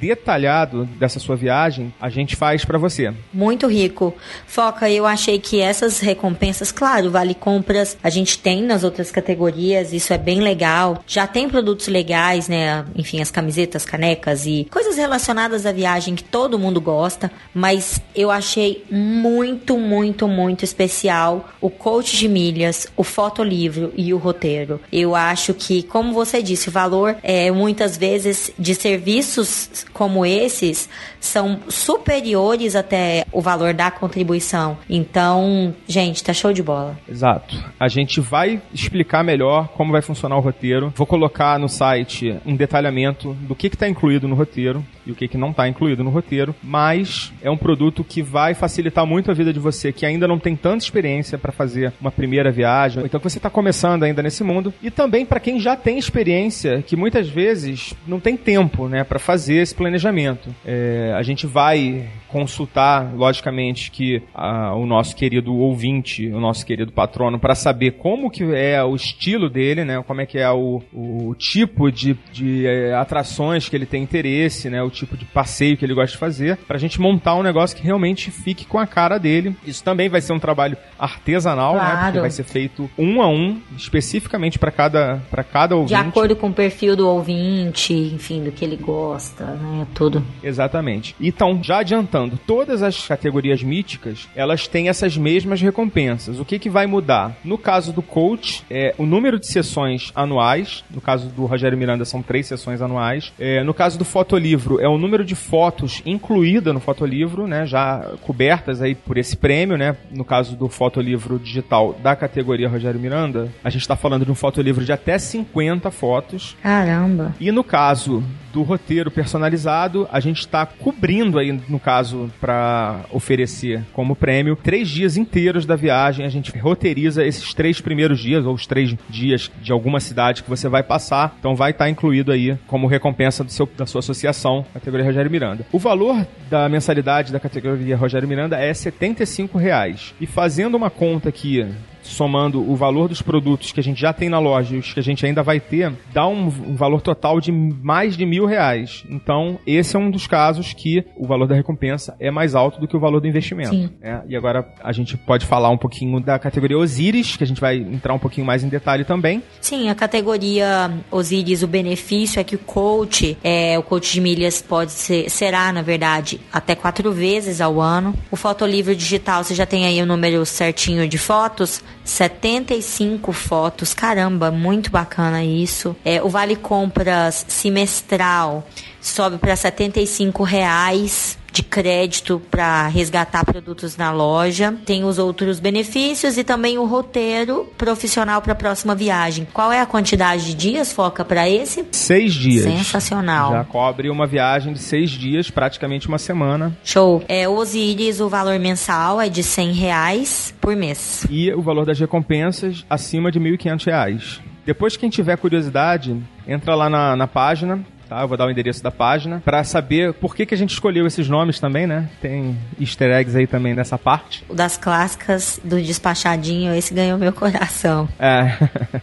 Speaker 7: detalhado dessa sua viagem, a gente faz para você.
Speaker 15: Muito rico. Foca, eu achei que essas recompensas, claro, vale compras, a gente tem nas outras categorias, isso é bem legal. Já tem produtos legais, né? Enfim, as camisetas, canecas e coisas relacionadas à viagem que todo mundo gosta, mas eu achei muito, muito, muito especial o coach de milhas, o fotolivro e o roteiro. Eu acho que, como você disse, o valor é muitas vezes de serviços como esses são superiores até o valor da contribuição. Então, gente, tá show de bola.
Speaker 7: Exato. A gente vai explicar melhor como vai funcionar o roteiro. Vou colocar no site um detalhamento do que está incluído no roteiro e o que, que não está incluído no roteiro, mas é um produto que vai facilitar muito a vida de você que ainda não tem tanta experiência para fazer uma primeira viagem, então que você está começando ainda nesse mundo, e também para quem já tem experiência, que muitas vezes não tem tempo né, para fazer esse planejamento. É, a gente vai consultar, logicamente, que a, o nosso querido ouvinte, o nosso querido patrono, para saber como que é o estilo dele, né? Como é que é o, o tipo de, de é, atrações que ele tem interesse, né? O tipo de passeio que ele gosta de fazer, para a gente montar um negócio que realmente fique com a cara dele. Isso também vai ser um trabalho artesanal, claro. né? Porque vai ser feito um a um, especificamente para cada, para cada ouvinte.
Speaker 15: De acordo com o perfil do ouvinte, enfim, do que ele gosta, né? Tudo.
Speaker 7: Exatamente. Então, já adiantando, todas as categorias míticas, elas têm essas mesmas recompensas. O que, que vai mudar? No caso do coach, é o número de sessões anuais. No caso do Rogério Miranda, são três sessões anuais. É, no caso do fotolivro, é o número de fotos incluída no fotolivro, né? Já cobertas aí por esse prêmio, né? No caso do fotolivro digital da categoria Rogério Miranda, a gente está falando de um fotolivro de até 50 fotos.
Speaker 15: Caramba!
Speaker 7: E no caso do roteiro personalizado, a gente está cobrindo aí, no caso, para oferecer como prêmio, três dias inteiros da viagem. A gente roteiriza esses três primeiros dias, ou os três dias de alguma cidade que você vai passar. Então vai estar tá incluído aí como recompensa do seu, da sua associação, categoria Rogério Miranda. O valor da mensalidade da categoria Rogério Miranda é 75 reais. E fazendo uma conta aqui somando o valor dos produtos que a gente já tem na loja e os que a gente ainda vai ter, dá um, valor total de mais de mil reais. Então, esse é um dos casos que o valor da recompensa é mais alto do que o valor do investimento. Né? E agora a gente pode falar um pouquinho da categoria Osiris, que a gente vai entrar um pouquinho mais em detalhe também.
Speaker 15: Sim, a categoria Osiris, o benefício é que o coach, é, o coach de milhas pode ser, será, na verdade, até quatro vezes ao ano. O fotolivro digital, você já tem aí o número certinho de fotos, 75 fotos, caramba, muito bacana isso. É, o Vale Compras semestral sobe para 75 reais de crédito para resgatar produtos na loja. Tem os outros benefícios e também o roteiro profissional para a próxima viagem. Qual é a quantidade de dias, Foca, para esse?
Speaker 7: Seis dias.
Speaker 15: Sensacional.
Speaker 7: Já cobre uma viagem de seis dias, praticamente uma semana.
Speaker 15: Show. É, Osiris, o valor mensal é de 100 reais por mês.
Speaker 7: E o valor das recompensas acima de 1.500 reais. Depois, quem tiver curiosidade, entra lá na, na página tá? Eu vou dar o endereço da página para saber por que, que a gente escolheu esses nomes também, né? Tem easter eggs aí também nessa parte.
Speaker 15: O das clássicas do despachadinho, esse ganhou meu coração.
Speaker 7: É.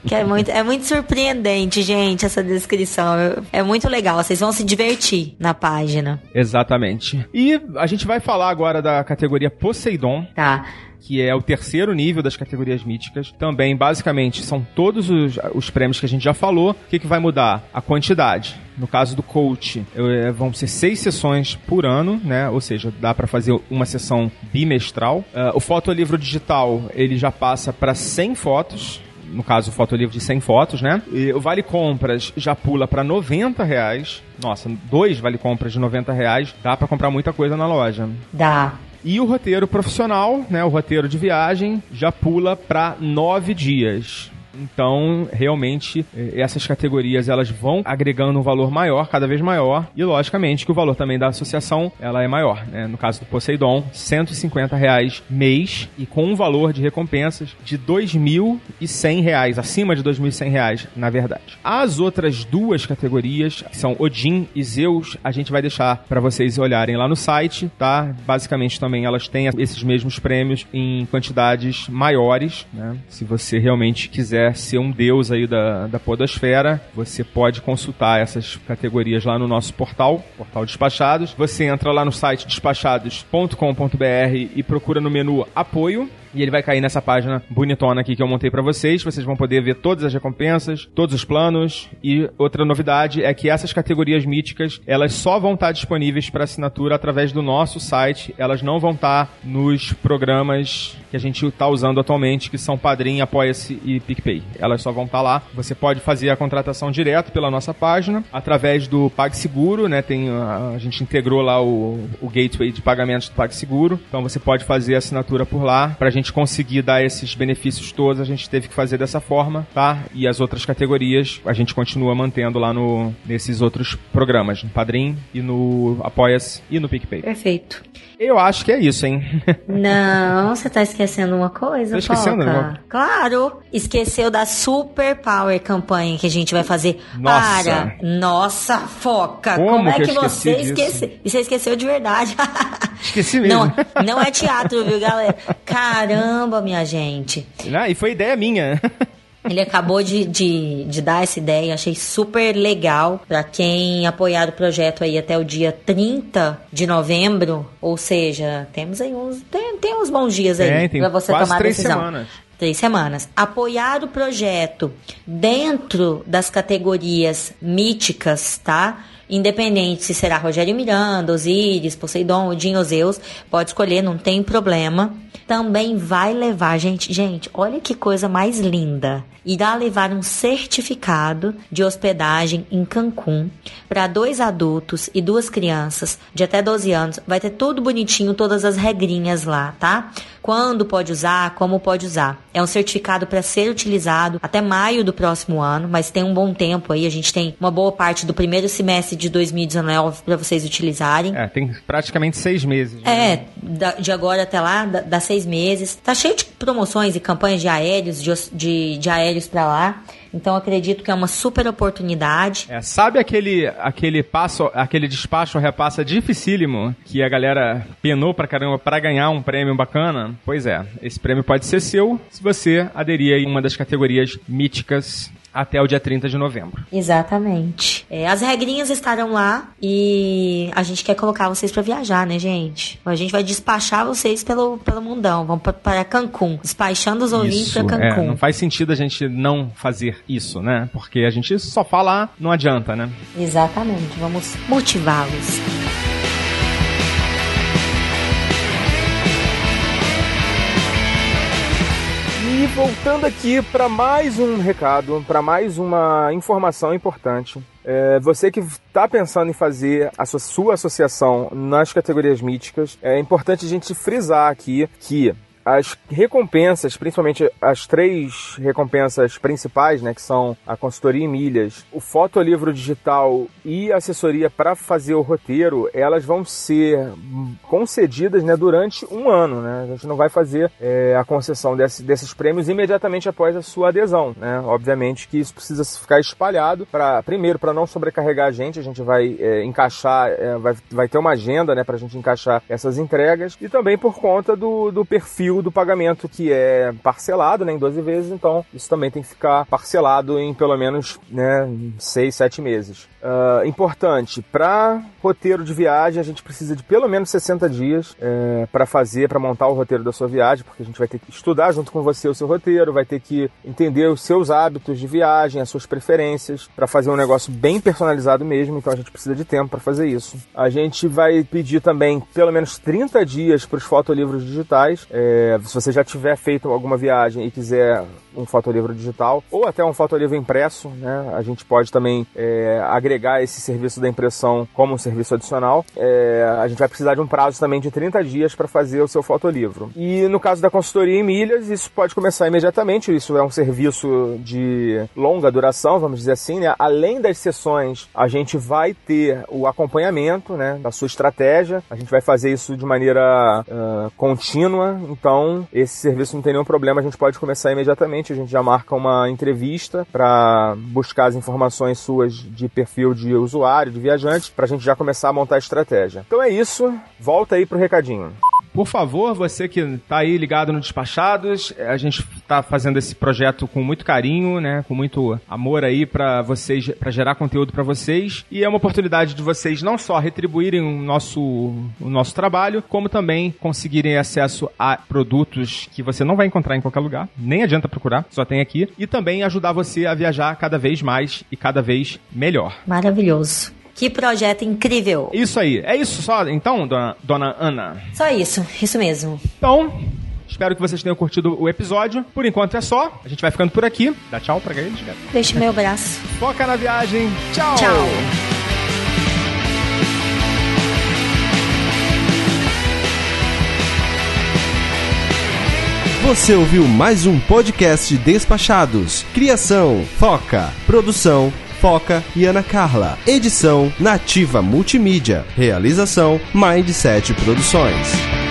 Speaker 15: que é muito, é muito surpreendente, gente, essa descrição. É muito legal, vocês vão se divertir na página.
Speaker 7: Exatamente. E a gente vai falar agora da categoria Poseidon.
Speaker 15: Tá
Speaker 7: que é o terceiro nível das categorias míticas. Também, basicamente, são todos os, os prêmios que a gente já falou. O que, que vai mudar? A quantidade. No caso do coach, é, vão ser seis sessões por ano, né? Ou seja, dá para fazer uma sessão bimestral. Uh, o fotolivro digital, ele já passa para 100 fotos no caso, o fotolivro de 100 fotos, né? E o Vale Compras já pula para 90 reais. Nossa, dois Vale Compras de 90 reais. Dá para comprar muita coisa na loja.
Speaker 15: Dá.
Speaker 7: E o roteiro profissional, né, o roteiro de viagem, já pula para nove dias. Então, realmente, essas categorias elas vão agregando um valor maior, cada vez maior, e logicamente que o valor também da associação ela é maior. Né? No caso do Poseidon, 150 reais mês e com um valor de recompensas de 2.100 reais, acima de 2.100 reais, na verdade. As outras duas categorias, que são Odin e Zeus, a gente vai deixar para vocês olharem lá no site, tá? Basicamente também elas têm esses mesmos prêmios em quantidades maiores, né? Se você realmente quiser ser um deus aí da, da podosfera, você pode consultar essas categorias lá no nosso portal, portal Despachados. Você entra lá no site despachados.com.br e procura no menu apoio e ele vai cair nessa página bonitona aqui que eu montei para vocês. Vocês vão poder ver todas as recompensas, todos os planos. E outra novidade é que essas categorias míticas, elas só vão estar disponíveis para assinatura através do nosso site. Elas não vão estar nos programas que a gente está usando atualmente, que são Padrim, Apoia-se e PicPay. Elas só vão estar lá. Você pode fazer a contratação direto pela nossa página, através do PagSeguro, né? Tem, a, a gente integrou lá o, o gateway de pagamentos do PagSeguro. Então você pode fazer a assinatura por lá. Para a gente conseguir dar esses benefícios todos, a gente teve que fazer dessa forma, tá? E as outras categorias a gente continua mantendo lá no, nesses outros programas, no Padrim e no Apoia-se e no PicPay.
Speaker 15: Perfeito.
Speaker 7: Eu acho que é isso, hein?
Speaker 15: Não, você tá esquecendo uma coisa, Tô esquecendo, Foca. Claro, esqueceu da Super Power campanha que a gente vai fazer
Speaker 7: Nossa.
Speaker 15: para Nossa Foca.
Speaker 7: Como,
Speaker 15: Como é
Speaker 7: que,
Speaker 15: que, você
Speaker 7: esqueceu?
Speaker 15: E você esqueceu de verdade.
Speaker 7: Esqueci mesmo.
Speaker 15: Não, não é teatro, viu, galera? Caramba, minha gente.
Speaker 7: Ah, e foi ideia minha.
Speaker 15: Ele acabou de, de, de, dar essa ideia, achei super legal para quem apoiar o projeto aí até o dia 30 de novembro. Ou seja, temos aí uns. Tem, tem uns bons dias aí
Speaker 7: é,
Speaker 15: para você tomar
Speaker 7: três
Speaker 15: decisão.
Speaker 7: Semanas.
Speaker 15: Três semanas. Apoiar o projeto dentro das categorias míticas, tá? Independente se será Rogério Miranda, Osiris, Poseidon, Odin Zeus, pode escolher, não tem problema. Também vai levar, gente, gente, olha que coisa mais linda. Irá levar um certificado de hospedagem em Cancún para dois adultos e duas crianças de até 12 anos. Vai ter tudo bonitinho, todas as regrinhas lá, tá? Quando pode usar, como pode usar. É um certificado para ser utilizado até maio do próximo ano, mas tem um bom tempo aí. A gente tem uma boa parte do primeiro semestre de 2019 para vocês utilizarem.
Speaker 7: É, tem praticamente seis meses.
Speaker 15: Né? É, da, de agora até lá, dá, dá, seis meses. Tá cheio de promoções e campanhas de aéreos, de, de, de aéreos para lá. Então acredito que é uma super oportunidade.
Speaker 7: É, sabe aquele aquele passo, aquele despacho repassa dificílimo que a galera penou pra caramba para ganhar um prêmio bacana? Pois é, esse prêmio pode ser seu se você aderir a uma das categorias míticas até o dia 30 de novembro.
Speaker 15: Exatamente. É, as regrinhas estarão lá e a gente quer colocar vocês para viajar, né, gente? A gente vai despachar vocês pelo, pelo mundão. Vamos para Cancún. Despachando os ouvintes para Cancún.
Speaker 7: É, não faz sentido a gente não fazer isso, né? Porque a gente só falar não adianta, né?
Speaker 15: Exatamente. Vamos motivá-los.
Speaker 7: Voltando aqui para mais um recado, para mais uma informação importante. É, você que está pensando em fazer a sua, sua associação nas categorias míticas, é importante a gente frisar aqui que as recompensas, principalmente as três recompensas principais, né, que são a consultoria em milhas, o fotolivro digital e a assessoria para fazer o roteiro, elas vão ser concedidas, né, durante um ano, né? A gente não vai fazer é, a concessão desse, desses prêmios imediatamente após a sua adesão, né? Obviamente que isso precisa ficar espalhado para primeiro para não sobrecarregar a gente, a gente vai é, encaixar, é, vai, vai ter uma agenda, né, para a gente encaixar essas entregas e também por conta do, do perfil do pagamento que é parcelado, né, em 12 vezes, então isso também tem que ficar parcelado em pelo menos, né, 6, 7 meses. Uh, importante, para roteiro de viagem a gente precisa de pelo menos 60 dias é, para fazer, para montar o roteiro da sua viagem, porque a gente vai ter que estudar junto com você o seu roteiro, vai ter que entender os seus hábitos de viagem, as suas preferências, para fazer um negócio bem personalizado mesmo, então a gente precisa de tempo para fazer isso. A gente vai pedir também pelo menos 30 dias para os fotolivros digitais. É, se você já tiver feito alguma viagem e quiser um fotolivro digital ou até um fotolivro impresso, né? A gente pode também é, agregar esse serviço da impressão como um serviço adicional. É, a gente vai precisar de um prazo também de 30 dias para fazer o seu fotolivro. E no caso da consultoria em milhas, isso pode começar imediatamente. Isso é um serviço de longa duração, vamos dizer assim, né? Além das sessões, a gente vai ter o acompanhamento, né, da sua estratégia. A gente vai fazer isso de maneira uh, contínua. Então, esse serviço não tem nenhum problema. A gente pode começar imediatamente a gente já marca uma entrevista para buscar as informações suas de perfil de usuário, de viajante, para a gente já começar a montar a estratégia. Então é isso, volta aí pro recadinho.
Speaker 16: Por favor, você que está aí ligado no Despachados, a gente está fazendo esse projeto com muito carinho, né, com muito amor aí para vocês, para gerar conteúdo para vocês e é uma oportunidade de vocês não só retribuírem o nosso o nosso trabalho, como também conseguirem acesso a produtos que você não vai encontrar em qualquer lugar, nem adianta procurar, só tem aqui, e também ajudar você a viajar cada vez mais e cada vez melhor.
Speaker 15: Maravilhoso. Que projeto incrível.
Speaker 16: Isso aí. É isso só, então, dona, dona Ana?
Speaker 15: Só isso. Isso mesmo.
Speaker 16: Então, Espero que vocês tenham curtido o episódio. Por enquanto é só. A gente vai ficando por aqui. Dá tchau pra eles, cara.
Speaker 15: Deixa meu braço.
Speaker 16: Foca na viagem. Tchau.
Speaker 15: Tchau.
Speaker 17: Você ouviu mais um podcast Despachados. Criação, Foca, produção, Foca e Ana Carla. Edição Nativa Multimídia. Realização Mindset Produções.